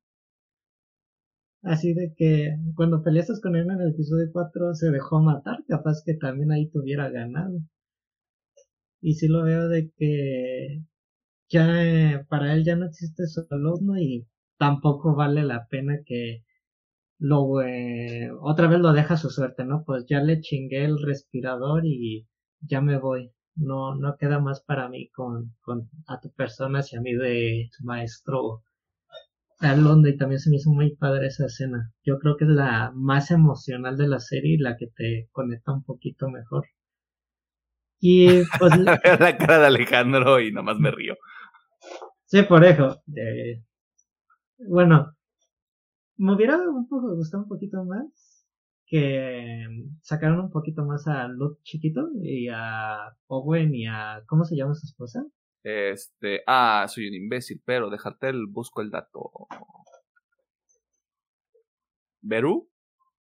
Así de que cuando peleaste con él en el episodio 4 se dejó matar, capaz que también ahí tuviera ganado. Y si lo veo de que ya para él ya no existe su alumno y tampoco vale la pena que lo eh, otra vez lo deja su suerte, ¿no? Pues ya le chingué el respirador y ya me voy. No, no queda más para mí con, con a tu persona y a mí de maestro al y también se me hizo muy padre esa escena. Yo creo que es la más emocional de la serie y la que te conecta un poquito mejor. Y pues la cara de Alejandro y nomás me río. Sí, por eso. Bueno, me hubiera un poco gustado un poquito más que sacaron un poquito más a Luke chiquito y a Owen y a ¿cómo se llama su esposa? Este, ah, soy un imbécil, pero déjate el busco el dato. ¿Berú?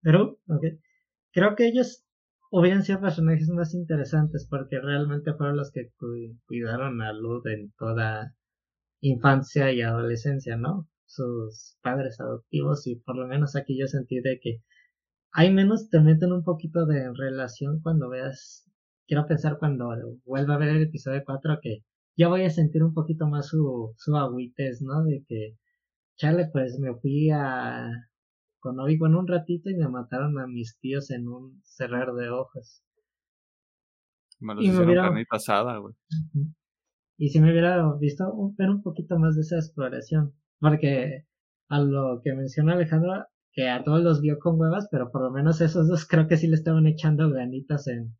¿Berú? Ok. Creo que ellos hubieran sido personajes más interesantes porque realmente fueron los que cuidaron a Lud en toda infancia y adolescencia, ¿no? Sus padres adoptivos y por lo menos aquí yo sentí de que hay menos te meten un poquito de relación cuando veas, quiero pensar cuando vuelva a ver el episodio 4 que ya voy a sentir un poquito más su, su agüites, ¿no? De que, chale, pues me fui a con obi en un ratito y me mataron a mis tíos en un cerrar de hojas. Me los y me hubiera... pasada, güey. Y si me hubiera visto ver un poquito más de esa exploración. Porque a lo que menciona Alejandro, que a todos los vio con huevas, pero por lo menos esos dos creo que sí le estaban echando ganitas en,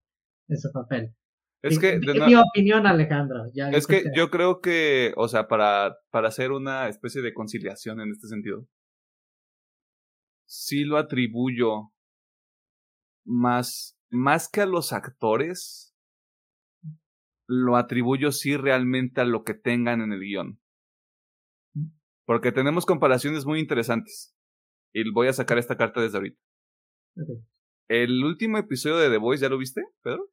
en su papel. Es que, mi opinión, Alejandro. es que yo creo que, o sea, para, para hacer una especie de conciliación en este sentido, sí lo atribuyo más, más que a los actores, lo atribuyo sí realmente a lo que tengan en el guion. Porque tenemos comparaciones muy interesantes. Y voy a sacar esta carta desde ahorita. El último episodio de The Voice, ¿ya lo viste, Pedro?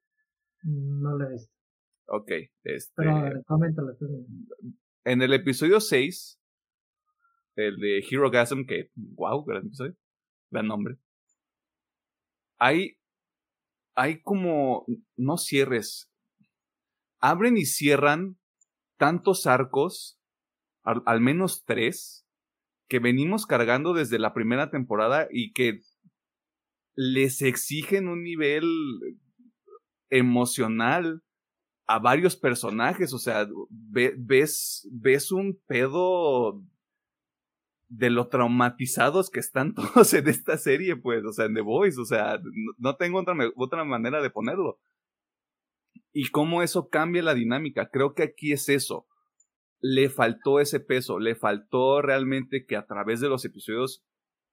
No lo he visto. Ok, este. Pero coméntalo En el episodio 6, el de Hero Gasm, que, wow, gran episodio, gran nombre. Hay, hay como, no cierres, abren y cierran tantos arcos, al menos tres, que venimos cargando desde la primera temporada y que les exigen un nivel emocional a varios personajes. O sea, ves, ves un pedo de lo traumatizados que están todos en esta serie, pues, o sea, en The Voice, o sea, no, tengo otra, otra manera de ponerlo. Y cómo eso cambia la dinámica. Creo que aquí es eso le faltó ese peso, le faltó realmente que a través de los episodios,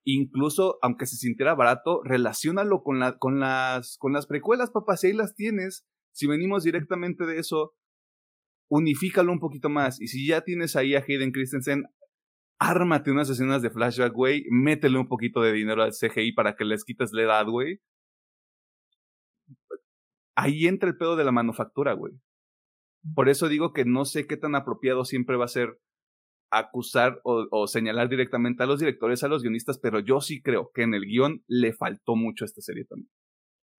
incluso aunque se sintiera barato, relacionalo con, con, las, con las precuelas, papá, si ahí las tienes, si venimos directamente de eso, unifícalo un poquito más. Y si ya tienes ahí a Hayden Christensen, ármate unas escenas de flashback, güey, métele un poquito de dinero al CGI para que les quites la edad, güey. Ahí entra el pedo de la manufactura, güey. Por eso digo que no sé qué tan apropiado siempre va a ser acusar o, señalar directamente a los directores, a los guionistas, pero yo sí creo que en el guion le faltó mucho a esta serie también.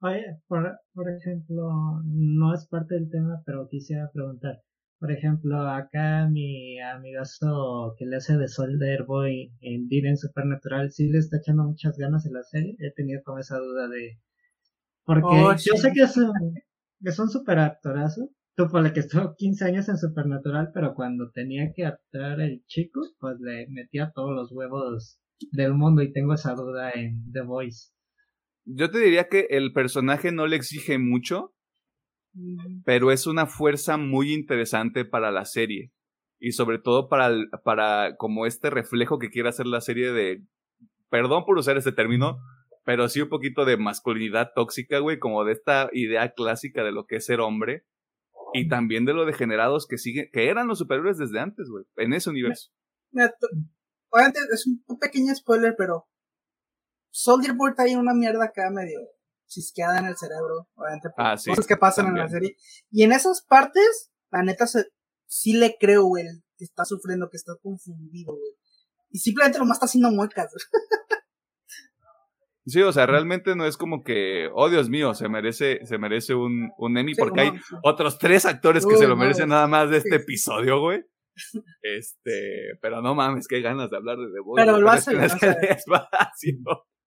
Oye, por, por ejemplo, no es parte del tema, pero quisiera preguntar. Por ejemplo, acá mi amigazo que le hace de Soldier Boy en Diren Supernatural, sí le está echando muchas ganas en la serie. He tenido como esa duda de. Porque oh, yo sé que es un, es un super actorazo, tú por la que estuvo 15 años en Supernatural, pero cuando tenía que actuar el chico, pues le metía todos los huevos del mundo y tengo esa duda en The Voice. Yo te diría que el personaje no le exige mucho, pero es una fuerza muy interesante para la serie. Y sobre todo para, para como este reflejo que quiere hacer la serie de, perdón por usar este término, pero sí un poquito de masculinidad tóxica, güey, como de esta idea clásica de lo que es ser hombre y también de lo degenerados que siguen, que eran los superiores desde antes, güey, en ese universo. obviamente es un pequeño spoiler, pero Soldier Boy hay una mierda acá medio chisqueada en el cerebro, obviamente, por ah, cosas que pasan en la serie. Y en esas partes, la neta, se, sí le creo, güey, que está sufriendo, que está confundido, güey. Y simplemente nomás está haciendo muecas. Sí, o sea, realmente no es como que, oh Dios mío, se merece, se merece un, un Emmy, porque hay otros tres actores que se lo merecen nada más de este episodio, güey. Este, pero no mames, qué ganas de hablar de The Voice. Pero lo hace bien.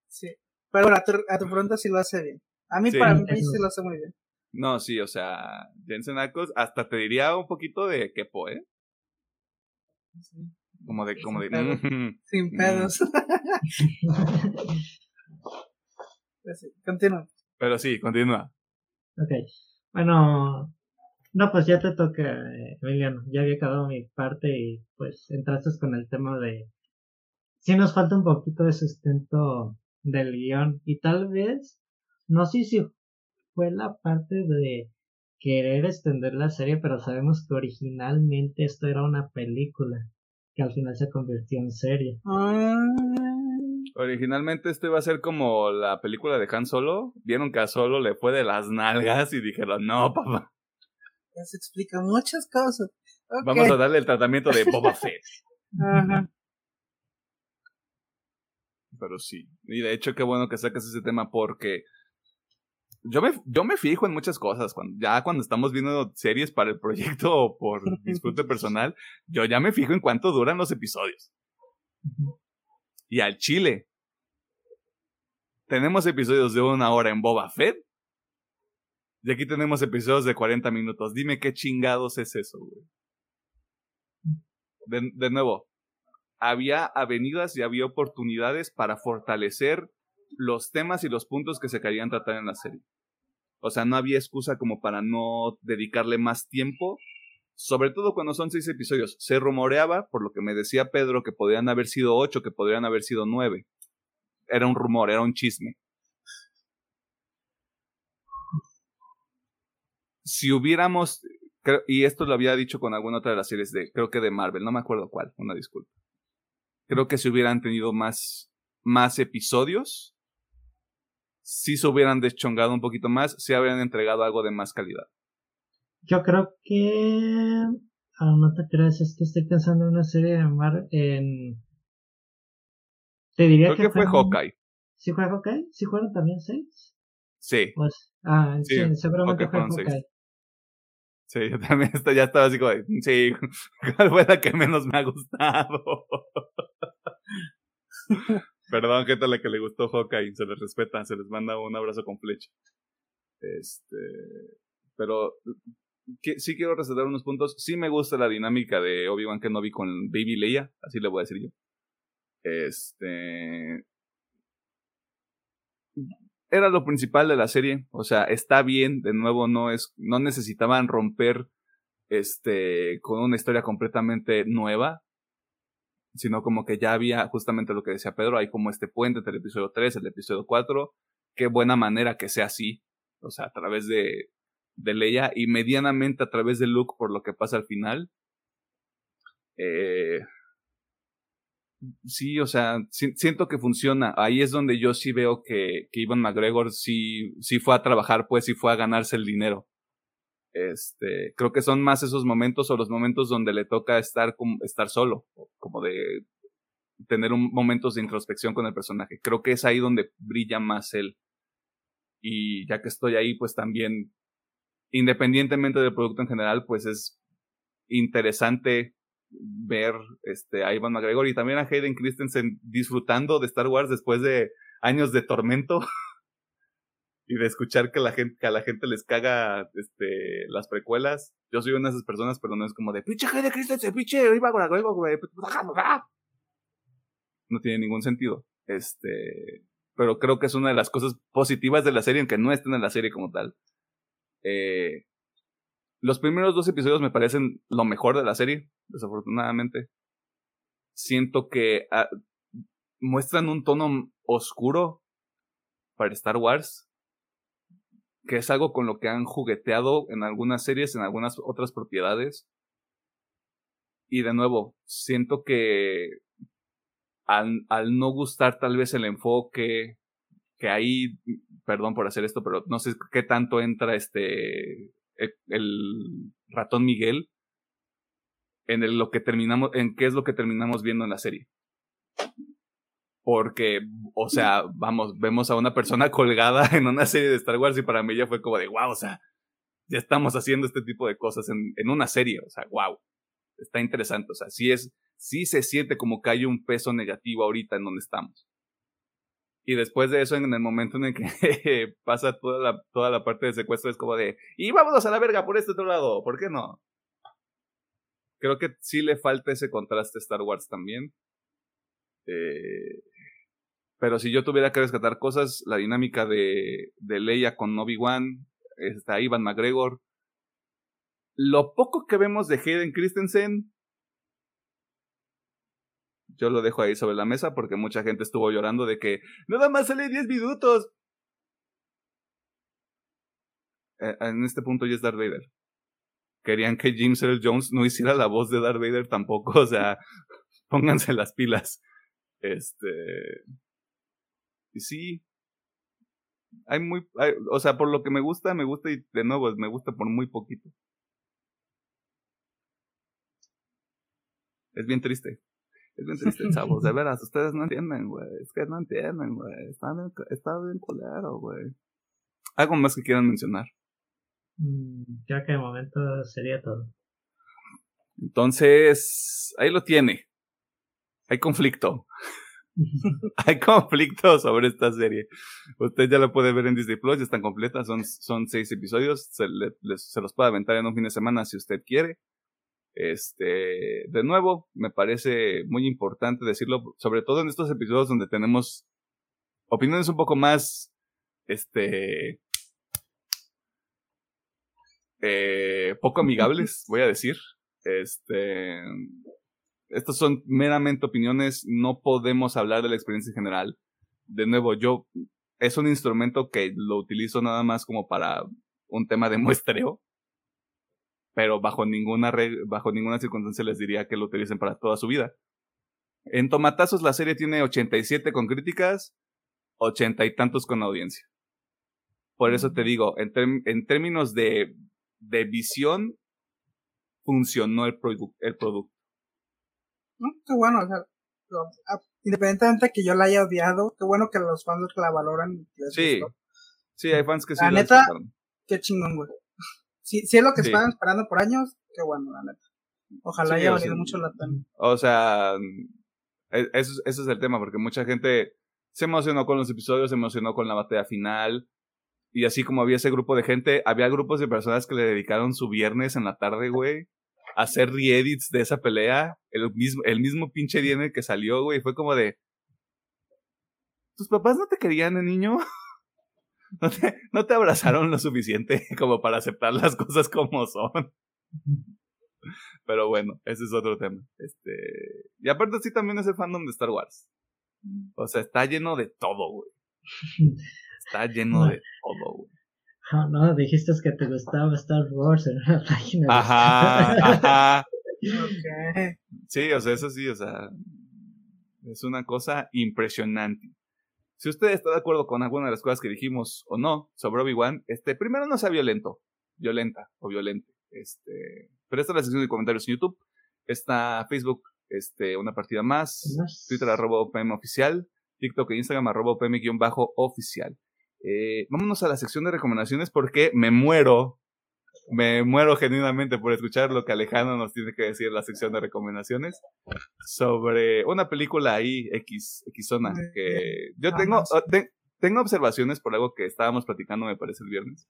Sí. Pero bueno, a tu, a tu pregunta sí lo hace bien. A mí, para mí, sí lo hace muy bien. No, sí, o sea, Jensen Ackles, hasta te diría un poquito de quepo, ¿eh? Como de, como de. Sin pedos. Pues continúa. Pero sí, continúa. Ok. Bueno, no, pues ya te toca, Emiliano. Ya había acabado mi parte y pues entraste con el tema de... Sí nos falta un poquito de sustento del guion y tal vez, no sé si fue la parte de querer extender la serie, pero sabemos que originalmente esto era una película que al final se convirtió en serie. Ah, Originalmente esto iba a ser como la película de Han Solo. Vieron que a Solo le fue de las nalgas y dijeron, no, papá. Ya se explica muchas cosas. Vamos a darle el tratamiento de Boba Fett. Ajá. Pero sí. Y de hecho, qué bueno que sacas ese tema porque yo me, yo me fijo en muchas cosas. Cuando, ya cuando estamos viendo series para el proyecto o por disfrute personal, yo ya me fijo en cuánto duran los episodios y al Chile. Tenemos episodios de una hora en Boba Fett. Y aquí tenemos episodios de 40 minutos. Dime qué chingados es eso, güey. De, de nuevo, había avenidas y había oportunidades para fortalecer los temas y los puntos que se querían tratar en la serie. O sea, no había excusa como para no dedicarle más tiempo. Sobre todo cuando son seis episodios. Se rumoreaba, por lo que me decía Pedro, que podrían haber sido ocho, que podrían haber sido nueve. Era un rumor, era un chisme. Si hubiéramos, y esto lo había dicho con alguna otra de las series de, creo que de Marvel, no me acuerdo cuál, una disculpa. Creo que si hubieran tenido más, más episodios, si se hubieran deschongado un poquito más, si habrían entregado algo de más calidad. Yo creo que. Ah, no te creas, es que estoy pensando en una serie de Mar en. Te diría creo que, fue Hawkeye. ¿Sí fue Hawkeye? ¿Sí fueron también seis? Sí. Pues, ah, sí, seguramente fue Hawkeye. Sí, yo también ya estaba así como sí, ¿cuál fue la que menos me ha gustado? Perdón, gente a la que le gustó Hawkeye, se les respeta, se les manda un abrazo con flecha. Este, pero sí quiero resaltar unos puntos. Sí me gusta la dinámica de Obi-Wan Kenobi con Baby Leia, así le voy a decir yo. Este, era lo principal de la serie. O sea, está bien, de nuevo, no es, no necesitaban romper este, con una historia completamente nueva, sino como que ya había justamente lo que decía Pedro, hay como este puente entre el episodio 3, el episodio 4, qué buena manera que sea así, o sea, a través de, de Leia y medianamente a través de Luke por lo que pasa al final. Eh, Sí, o sea, siento que funciona. Ahí es donde yo sí veo que, que Ivan McGregor sí, fue a trabajar, pues sí fue a ganarse el dinero. Este, creo que son más esos momentos o los momentos donde le toca estar, estar solo, como de tener un, momentos de introspección con el personaje. Creo que es ahí donde brilla más él. Y ya que estoy ahí, pues también, independientemente del producto en general, pues es interesante ver este, a Ivan McGregor y también a Hayden Christensen disfrutando de Star Wars después de años de tormento y de escuchar que, la gente, que a la gente les caga este, las precuelas. Yo soy una de esas personas, pero no es como de pinche Hayden Christensen, pinche Ivan McGregor, güey. Pues, no tiene ningún sentido. Este, pero creo que es una de las cosas positivas de la serie, aunque no estén en la serie como tal. Eh, los primeros dos episodios me parecen lo mejor de la serie, desafortunadamente. Siento que ah, muestran un tono oscuro para Star Wars, que es algo con lo que han jugueteado en algunas series, en algunas otras propiedades. Y de nuevo, siento que al, no gustar tal vez el enfoque, que ahí, perdón por hacer esto, pero no sé qué tanto entra este el, ratón Miguel en lo que terminamos, en qué es lo que terminamos viendo en la serie. Porque, o sea, vamos, vemos a una persona colgada en una serie de Star Wars y para mí ya fue como de, wow, o sea, ya estamos haciendo este tipo de cosas en, en una serie, o sea, wow, está interesante, o sea, sí es, sí se siente como que hay un peso negativo ahorita en donde estamos. Y después de eso, en el momento en el que pasa toda la, toda la parte de secuestro, es como de, y vámonos a la verga por este otro lado, ¿por qué no? Creo que sí le falta ese contraste a Star Wars también. Eh, pero si yo tuviera que rescatar cosas, la dinámica de, de Leia con Obi-Wan, está Ivan McGregor. Lo poco que vemos de Hayden Christensen, yo lo dejo ahí sobre la mesa porque mucha gente estuvo llorando de que nada más sale 10 minutos. Eh, en este punto ya es Darth Vader. Querían que James Earl Jones no hiciera la voz de Darth Vader tampoco, o sea, pónganse las pilas. Este. Y sí. Hay muy. o sea, por lo que me gusta, me gusta y de nuevo, me gusta por muy poquito. Es bien triste. Es bien triste, chavos. De veras, ustedes no entienden, güey. Es que no entienden, güey. Está bien, está bien culero, güey. ¿Algo más que quieran mencionar? Mm, ya que de momento sería todo. Entonces, ahí lo tiene. Hay conflicto. Hay conflicto sobre esta serie. Usted ya lo puede ver en Disney Plus, ya están completas, son, son seis episodios. Se, se los puede aventar en un fin de semana si usted quiere. Este, de nuevo, me parece muy importante decirlo, sobre todo en estos episodios donde tenemos opiniones un poco más, este, eh, poco amigables, voy a decir. Este, estas son meramente opiniones, no podemos hablar de la experiencia en general. De nuevo, yo es un instrumento que lo utilizo nada más como para un tema de muestreo, pero bajo ninguna bajo ninguna circunstancia les diría que lo utilicen para toda su vida. En Tomatazos la serie tiene 87 con críticas, 80 y tantos con audiencia. Por eso te digo, en, en términos de, de visión, funcionó el, el producto. qué bueno, o sea, independientemente de que yo la haya odiado, qué bueno que los fans la valoran. sí, sí, hay fans que sí. La neta, qué chingón, güey. Si, si es lo que estaban esperando por años, qué bueno, la neta. Ojalá haya valido mucho la pena. O sea, e, eso, eso es el tema, porque mucha gente se emocionó con los episodios, se emocionó con la batalla final. Y así como había ese grupo de gente, había grupos de personas que le dedicaron su viernes en la tarde, güey, a hacer re-edits de esa pelea. El mismo, el mismo pinche viernes que salió, güey, fue como de. ¿Tus papás no te querían, niño? ¿No te, no te abrazaron lo suficiente como para aceptar las cosas como son. Pero bueno, ese es otro tema. Este, y aparte sí también es el fandom de Star Wars. O sea, está lleno de todo, güey. Está lleno de todo, güey. Ah, no, dijiste que te gustaba Star Wars en una página. Ajá, ajá. Sí, o sea, eso sí, o sea, es una cosa impresionante. Si usted está de acuerdo con alguna de las cosas que dijimos o no sobre Obi-Wan, este, primero no sea violento, violenta o violente. Este, pero esta es la sección de comentarios en YouTube. Está Facebook, este, una partida más. Twitter arroba OPM oficial. TikTok e Instagram arroba OPM-oficial. Eh, vámonos a la sección de recomendaciones porque me muero, me muero genuinamente por escuchar lo que Alejandro nos tiene que decir en la sección de recomendaciones sobre una película ahí, X, X zona, que yo tengo, tengo observaciones por algo que estábamos platicando, me parece, el viernes.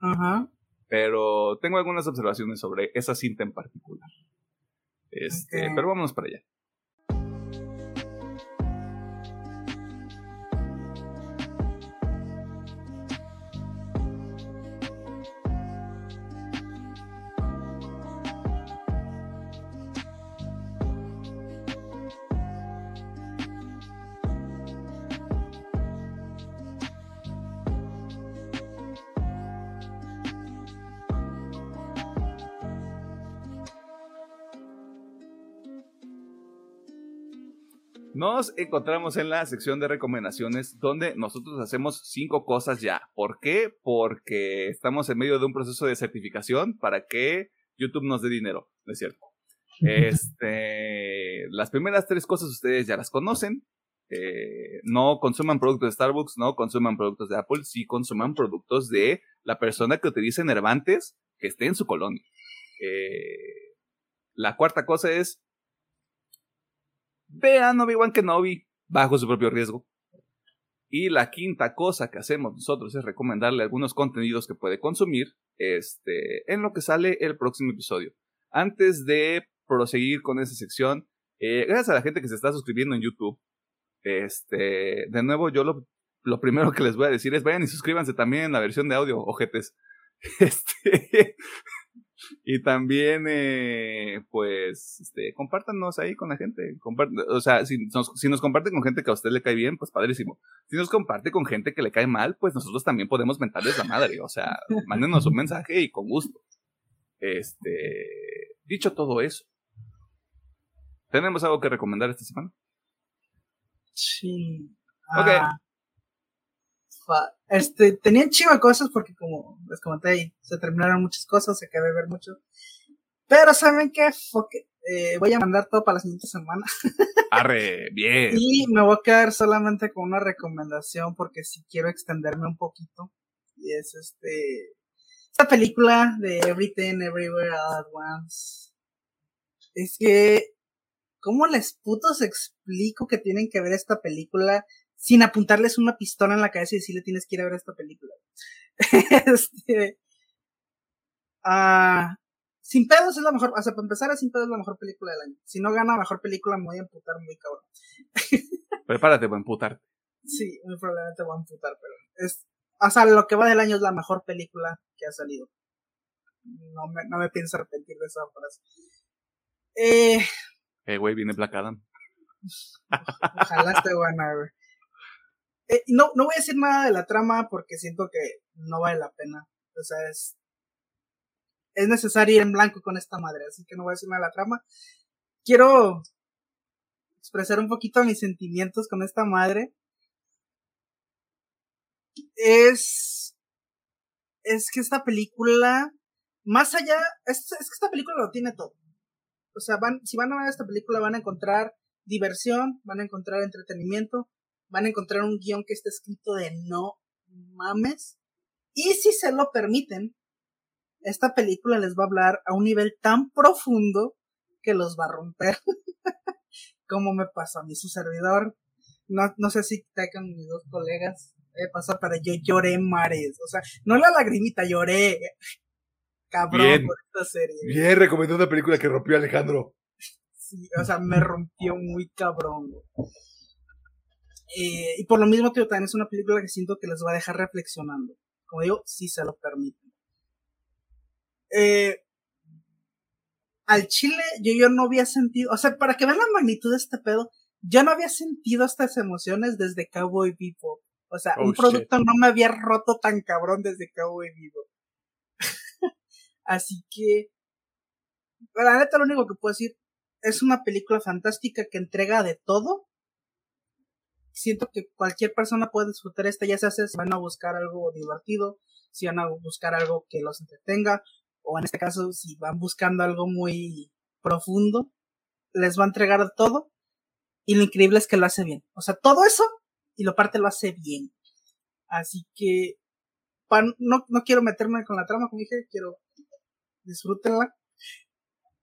Ajá. Pero tengo algunas observaciones sobre esa cinta en particular. Este, pero vámonos para allá. Nos encontramos en la sección de recomendaciones donde nosotros hacemos cinco cosas ya. ¿Por qué? Porque estamos en medio de un proceso de certificación para que YouTube nos dé dinero, ¿no es cierto? Este, las primeras tres cosas ustedes ya las conocen. Eh, no consuman productos de Starbucks, no consuman productos de Apple, sí consuman productos de la persona que utilice Nervantes que esté en su colonia. Eh, la cuarta cosa es vean Obi-Wan Kenobi bajo su propio riesgo. Y la quinta cosa que hacemos nosotros es recomendarle algunos contenidos que puede consumir este, en lo que sale el próximo episodio. Antes de proseguir con esa sección, eh, gracias a la gente que se está suscribiendo en YouTube. Este, de nuevo, yo lo, lo primero que les voy a decir es vayan y suscríbanse también en la versión de audio, ojetes. Este, y también, eh, pues, este, compártanos ahí con la gente. o sea, si nos, si nos comparte con gente que a usted le cae bien, pues padrísimo. Si nos comparte con gente que le cae mal, pues nosotros también podemos mentarles la madre. O sea, mándenos un mensaje y con gusto. Este, dicho todo eso, ¿tenemos algo que recomendar esta semana? Sí. Ok. Ah, este, tenían chiva cosas porque como les comenté, se terminaron muchas cosas, se quedó de ver mucho. Pero ¿saben qué? Eh, voy a mandar todo para la siguiente semana. Arre, bien. Y me voy a quedar solamente con una recomendación porque si quiero extenderme un poquito. Y es este... Esta película de Everything, Everywhere, All at Once. Es que... ¿Cómo les putos explico que tienen que ver esta película sin apuntarles una pistola en la cabeza y decirle tienes que ir a ver esta película. este, ah, sin pedos es la mejor, o sea, para empezar, Sin pedos es la mejor película del año. Si no gana mejor película, me voy a emputar muy cabrón. Prepárate para emputar. Sí, muy probablemente voy a emputar, pero es, o sea, lo que va del año es la mejor película que ha salido. no me, no me pienso arrepentir de esa frase. Eh, eh, güey, viene Black Adam. Ojalá esté buena, güey. Eh, no, no voy a decir nada de la trama porque siento que no vale la pena. O sea, es, es necesario ir en blanco con esta madre, así que no voy a decir nada de la trama. Quiero expresar un poquito mis sentimientos con esta madre. Es. Es que esta película. Más allá. Es, es que esta película lo tiene todo. O sea, van, si van a ver esta película van a encontrar diversión, van a encontrar entretenimiento, van a encontrar un guion que está escrito de no mames. Y si se lo permiten, esta película les va a hablar a un nivel tan profundo que los va a romper. Como me pasó a mí su servidor. No, no sé si está con mis dos colegas. Me pasó, pero yo lloré mares. O sea, no la lagrimita, lloré. Cabrón por esta serie. Bien, recomendó una película que rompió Alejandro. Sí, o sea, me rompió muy cabrón. Eh, y por lo mismo, tío, también es una película que siento que les va a dejar reflexionando. Como digo, si se lo permiten. Eh, al chile yo, yo no había sentido, o sea, para que vean la magnitud de este pedo, yo no había sentido estas emociones desde Cowboy Vivo. O sea, un oh, producto no me había roto tan cabrón desde Cowboy Vivo. Así que, la neta, lo único que puedo decir, es una película fantástica que entrega de todo. Siento que cualquier persona puede disfrutar esta, ya sea si van a buscar algo divertido, si van a buscar algo que los entretenga, o en este caso, si van buscando algo muy profundo, les va a entregar todo. Y lo increíble es que lo hace bien. O sea, todo eso y lo parte lo hace bien. Así que no, no quiero meterme con la trama, como dije, quiero disfrútenla.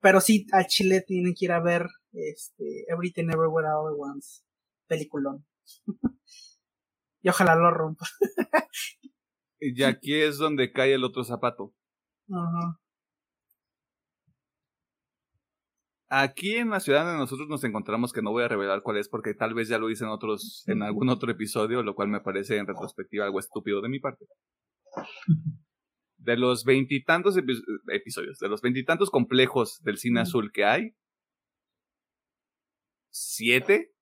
Pero sí, al Chile tienen que ir a ver este, Everything Everywhere All at Once. Peliculón. y ojalá lo rompa. y aquí es donde cae el otro zapato. Aquí en la ciudad donde nosotros nos encontramos, que no voy a revelar cuál es porque tal vez ya lo hice en otros, en algún otro episodio, lo cual me parece en retrospectiva algo estúpido de mi parte. De los veintitantos episodios, de los veintitantos complejos del cine azul que hay, siete,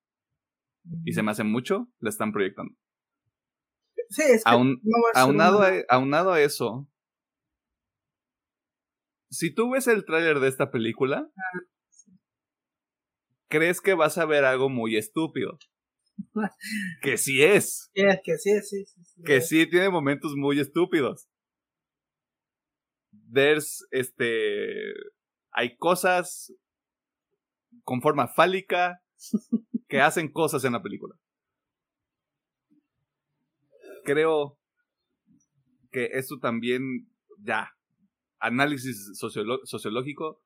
y se me hace mucho, la están proyectando. Sí, es que aunado, aunado a eso, si tú ves el tráiler de esta película, crees que vas a ver algo muy estúpido. que sí es. que sí, sí, sí, Que sí tiene momentos muy estúpidos. There's, este, hay cosas con forma fálica que hacen cosas en la película. Creo que esto también, ya, análisis sociológico,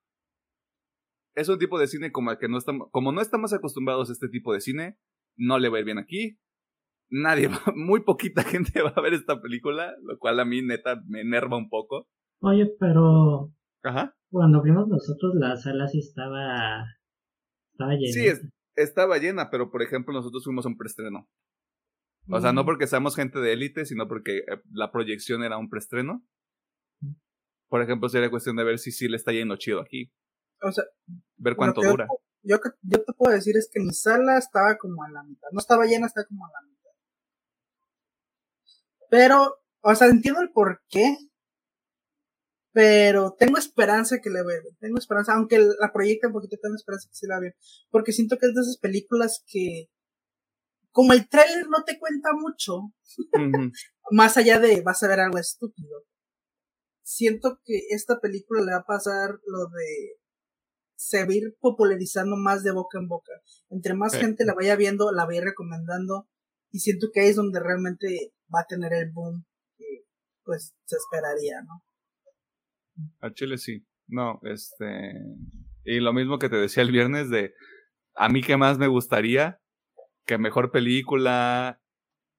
es un tipo de cine como el que no estamos, como no estamos acostumbrados a este tipo de cine, no le va a ir bien aquí. Nadie, muy poquita gente va a ver esta película, lo cual a mí neta me enerva un poco. Oye, pero Ajá. cuando vimos nosotros la sala sí estaba, estaba llena. Sí, estaba llena, pero por ejemplo nosotros fuimos a un preestreno. O sea, no mm. porque seamos gente de élite, sino porque eh, la proyección era un preestreno. Por ejemplo, sería cuestión de ver si sí le está yendo chido aquí. O sea, ver cuánto dura. Yo, yo, te puedo decir es que mi sala estaba como a la mitad. No estaba llena, estaba como a la mitad. Pero, o sea, entiendo el por qué. Pero tengo esperanza que le vea. Tengo esperanza, aunque la proyecte un poquito, tengo esperanza que se la vea. Porque siento que es de esas películas que, como el trailer no te cuenta mucho, más allá de vas a ver algo estúpido, siento que esta película le va a pasar lo de seguir popularizando más de boca en boca. Entre más gente la vaya viendo, la vaya recomendando y siento que ahí es donde realmente va a tener el boom que pues se esperaría, ¿no? A Chile sí. No, este y lo mismo que te decía el viernes de a mí que más me gustaría que mejor película,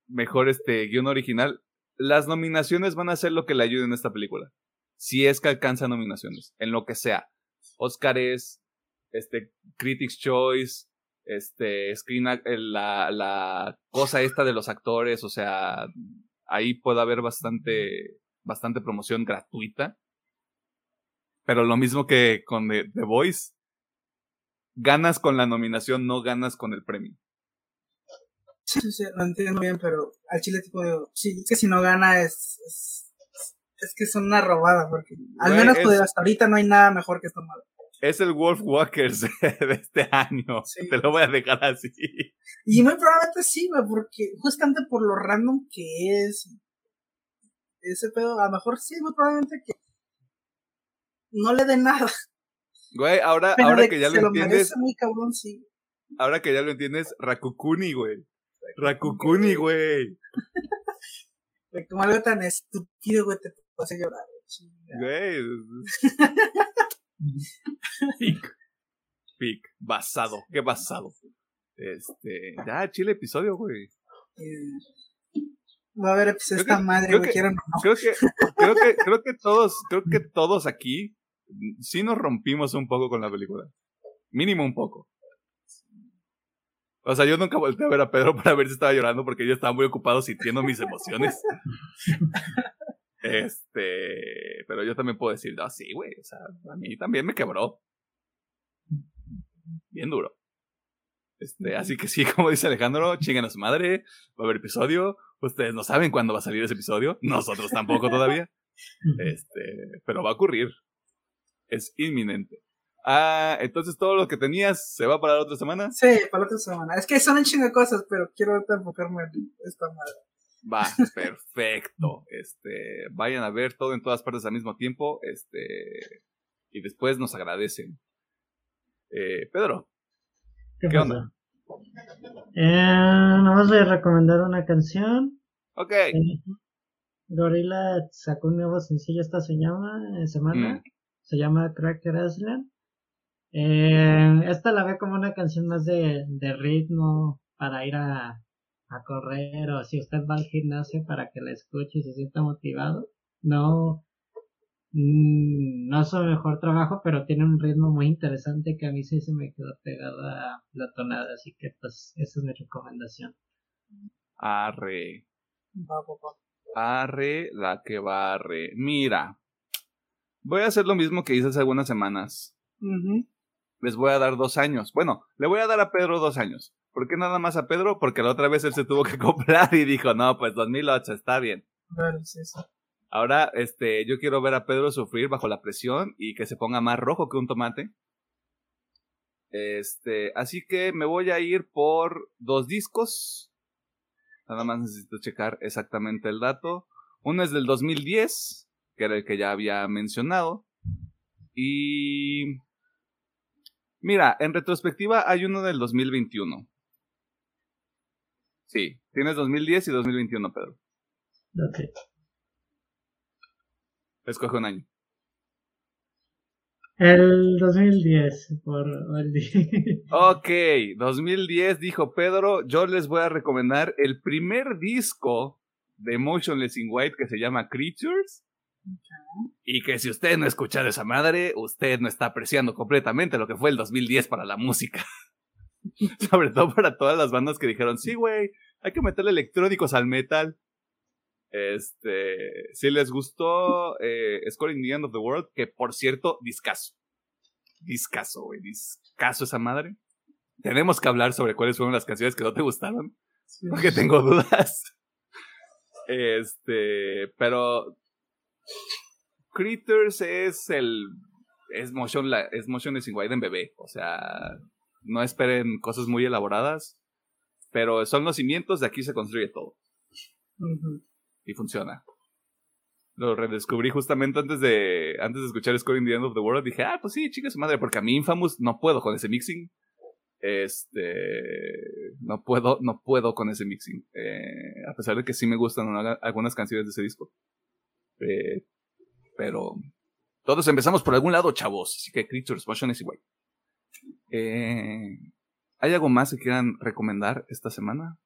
mejor este guion original, las nominaciones van a ser lo que le ayuden a esta película. Si es que alcanza nominaciones, en lo que sea. Oscars, este, Critics Choice, este, Screen, la, la cosa esta de los actores, o sea, ahí puede haber bastante, bastante promoción gratuita. Pero lo mismo que con The, The Voice. Ganas con la nominación, no ganas con el premio. Sí, sí, sí, lo entiendo bien, pero al Chile tipo digo, sí, es que si no gana es, es, es que es una robada, porque al Güey, menos es- pues, hasta ahorita no hay nada mejor que esta madre. Es el Wolf Walkers de este año. Sí. Te lo voy a dejar así. Y muy probablemente sí, porque justamente por lo random que es, ese pedo, a lo mejor sí, muy probablemente que no le dé nada. Güey, ahora, Pero ahora de que ya se lo lo entiendes, merece muy cabrón, sí. ahora que ya lo entiendes, Rakukuni, güey. Rakukuni, güey. Como algo tan estúpido, güey, te vas a llorar. güey. Pic. Pic. Basado. Qué basado. Este. Ya, chile episodio, güey. Eh, Va a haber episodio Creo esta que- madre, creo güey, que- quiero no. Creo que, creo que, creo que todos, creo que todos aquí sí nos rompimos un poco con la película. Mínimo un poco. O sea, yo nunca volteé a ver a Pedro para ver si estaba llorando porque yo estaba muy ocupado sintiendo mis emociones. Este, pero yo también puedo decir, ah, sí, güey, o sea, a mí también me quebró. Bien duro. Este, así que sí, como dice Alejandro, chinguen a su madre, va a haber episodio. Ustedes no saben cuándo va a salir ese episodio, nosotros tampoco todavía. Este, pero va a ocurrir. Es inminente. Ah, entonces todo lo que tenías se va para la otra semana. Sí, para la otra semana. Es que son un chingo de cosas, pero quiero ahorita enfocarme en esta madre. Va, perfecto. Este, vayan a ver todo en todas partes al mismo tiempo. Este, y después nos agradecen. Eh, Pedro, ¿Qué, ¿Qué pasa? Eh, nomás voy a recomendar una canción. ok. Eh, Gorilla sacó un nuevo sencillo esta se llama, eh, semana. Mm. Se llama Cracker Island. Eh, esta la veo como una canción más de, de ritmo para ir a, a correr o si usted va al gimnasio para que la escuche y se sienta motivado. No, mm, no es su mejor trabajo, pero tiene un ritmo muy interesante que a mí sí se me quedó pegada la tonada, así que pues esa es mi recomendación. Arre. Arre la que barre. Mira. Voy a hacer lo mismo que hice hace algunas semanas. Les voy a dar dos años. Bueno, le voy a dar a Pedro dos años. ¿Por qué nada más a Pedro? Porque la otra vez él se tuvo que comprar y dijo, no, pues 2008 está bien. Claro, sí, sí. Ahora, este, yo quiero ver a Pedro sufrir bajo la presión y que se ponga más rojo que un tomate. Este, así que me voy a ir por dos discos. Nada más necesito checar exactamente el dato. Uno es del 2010, que era el que ya había mencionado. Y... Mira, en retrospectiva hay uno del 2021. Sí, tienes 2010 y 2021, Pedro. Ok. Escoge un año. El 2010, por el Ok, 2010 dijo Pedro, yo les voy a recomendar el primer disco de Motionless in White que se llama Creatures. Y que si usted no ha escuchado esa madre, usted no está apreciando completamente lo que fue el 2010 para la música. Sobre todo para todas las bandas que dijeron, sí, güey, hay que meterle electrónicos al metal. Este, si les gustó eh, Scoring the End of the World, que por cierto, discaso. Discaso, güey, discaso esa madre. Tenemos que hablar sobre cuáles fueron las canciones que no te gustaron, Sí. porque tengo dudas. Este, pero Critters es el es motion la- es motion is white en bebé, o sea, no esperen cosas muy elaboradas, pero son los cimientos de aquí se construye todo y funciona. Lo redescubrí justamente antes de antes de escuchar Scoring the End of the World. Dije, ah, pues sí, chinga su madre, porque a mí Infamous no puedo con ese mixing. Este, no puedo, no puedo con ese mixing. Eh, a pesar de que sí me gustan algunas canciones de ese disco. Eh, pero todos empezamos por algún lado, chavos. Así que Creatures, Motion is igual. Eh, ¿Hay algo más que quieran recomendar esta semana?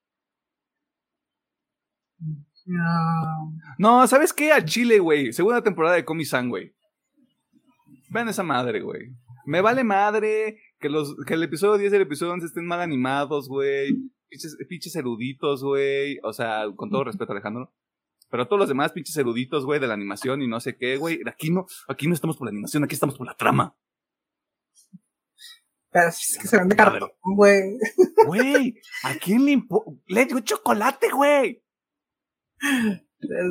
No. No, ¿sabes qué? A Chile, güey. Segunda temporada de Comi-san, güey. Vean esa madre, güey. Me vale madre que, los, que el episodio 10 y el episodio 11 estén mal animados, güey. Pinches, pinches eruditos, güey. O sea, con todo respeto, Alejandro. Pero todos los demás pinches eruditos, güey, de la animación y no sé qué, güey. Aquí no, aquí no estamos por la animación, aquí estamos por la trama. Pero si es que se vende cartón, güey. Güey, ¿a quién le importa? Le dio chocolate, güey.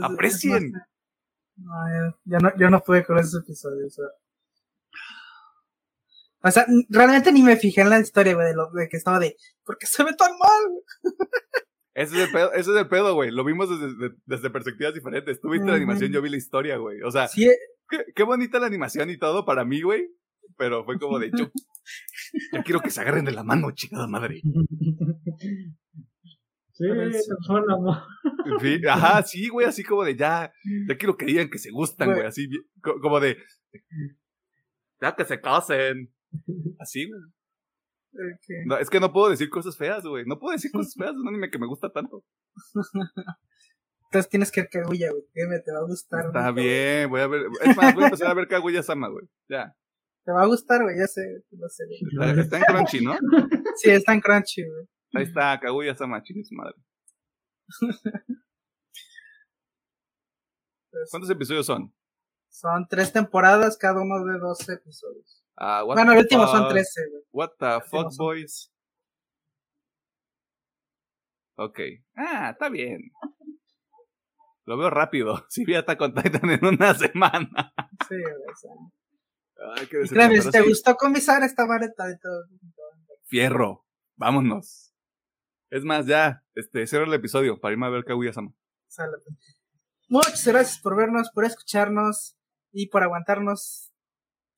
Aprecien. No, yo, no, yo no pude con esos episodios. O sea, O sea, realmente ni me fijé en la historia, güey, de, lo, de que estaba de, ¿por qué se ve tan mal? güey?" Ese es el pedo, ese es el pedo, güey. Lo vimos desde, de- desde perspectivas diferentes. Tú viste la animación, yo vi la historia, güey. O sea, Sí, eh, qué, qué bonita la animación y todo para mí, güey. Pero fue como de, yo, yo quiero que se agarren de la mano, chingada madre. Sí, un amor. Sí, ajá, sí, güey, así como de ya, ya quiero que digan que se gustan, Güey. güey, así, como de, ya que se casen. Así, güey. No, es que no puedo decir cosas feas, güey. No puedo decir cosas feas de un anime que me gusta tanto. Entonces tienes que ver Kaguya, güey. Créeme, te va a gustar. Está mucho, güey. bien, voy a ver. Es más, voy a empezar a ver Kaguya Sama, güey. Ya. Te va a gustar, güey, ya sé, lo sé. güey. Está en Crunchy, ¿no? Sí, está en Crunchy, güey. Ahí está, Kaguya Sama, chingue madre. Pues, ¿Cuántos episodios son? son tres temporadas, cada uno de 12 episodios. Ah, what Bueno, el último son fuck? 13, güey. What the fuck, son boys? Ok. Ah, está bien. Lo veo rápido. Si vi Attack on Titan en una semana. Sí, güey. Ay, qué te sí. gustó comisar esta vareta y todo. Fierro. Vámonos. Es más, ya, este, cierro el episodio para irme a ver Kaguya Sama. Sale, pues. Muchas gracias por vernos, por escucharnos y por aguantarnos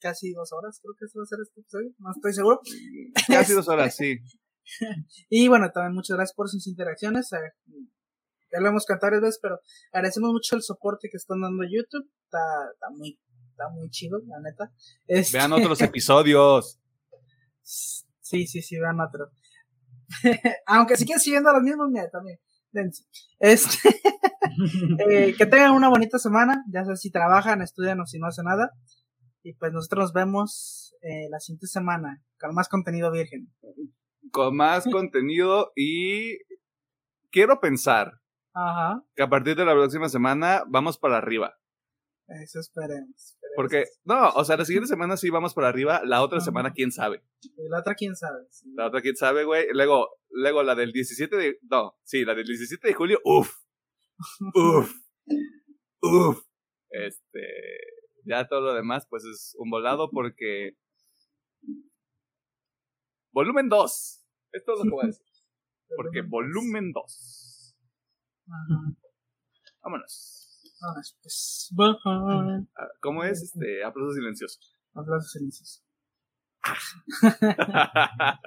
casi dos horas, creo que eso va a ser este episodio, no estoy seguro. Casi dos horas, sí. Y bueno, también muchas gracias por sus interacciones. eh, Ya lo hemos cantado varias veces, pero agradecemos mucho el soporte que están dando YouTube. Está, está muy, está muy chido, la neta. Este- Vean otros episodios. Sí, sí, sí, vean otro. Aunque si quieren siguiendo los mismos, mira, también. dense. Este, eh, que tengan una bonita semana, ya sea si trabajan, estudian o si no hacen nada. Y pues nosotros nos vemos eh, la siguiente semana con más contenido virgen. Con más contenido y quiero pensar Ajá, que a partir de la próxima semana vamos para arriba. eso esperemos. esperemos. Porque, no, o sea, la siguiente semana sí vamos para arriba, la otra Ajá. semana quién sabe. La otra, quién sabe. sí. La otra quién sabe, güey. Luego, luego la del 17 de, no, sí, la del 17 de julio, uff, uff, uff. Este, ya todo lo demás, pues es un volado porque... Volumen 2. Esto es lo que voy a decir. Porque volumen 2. Ajá. Vámonos. Vámonos, pues, bye. Ah, ¿Cómo es? Este, aplauso silencioso. Aplausos silenciosos.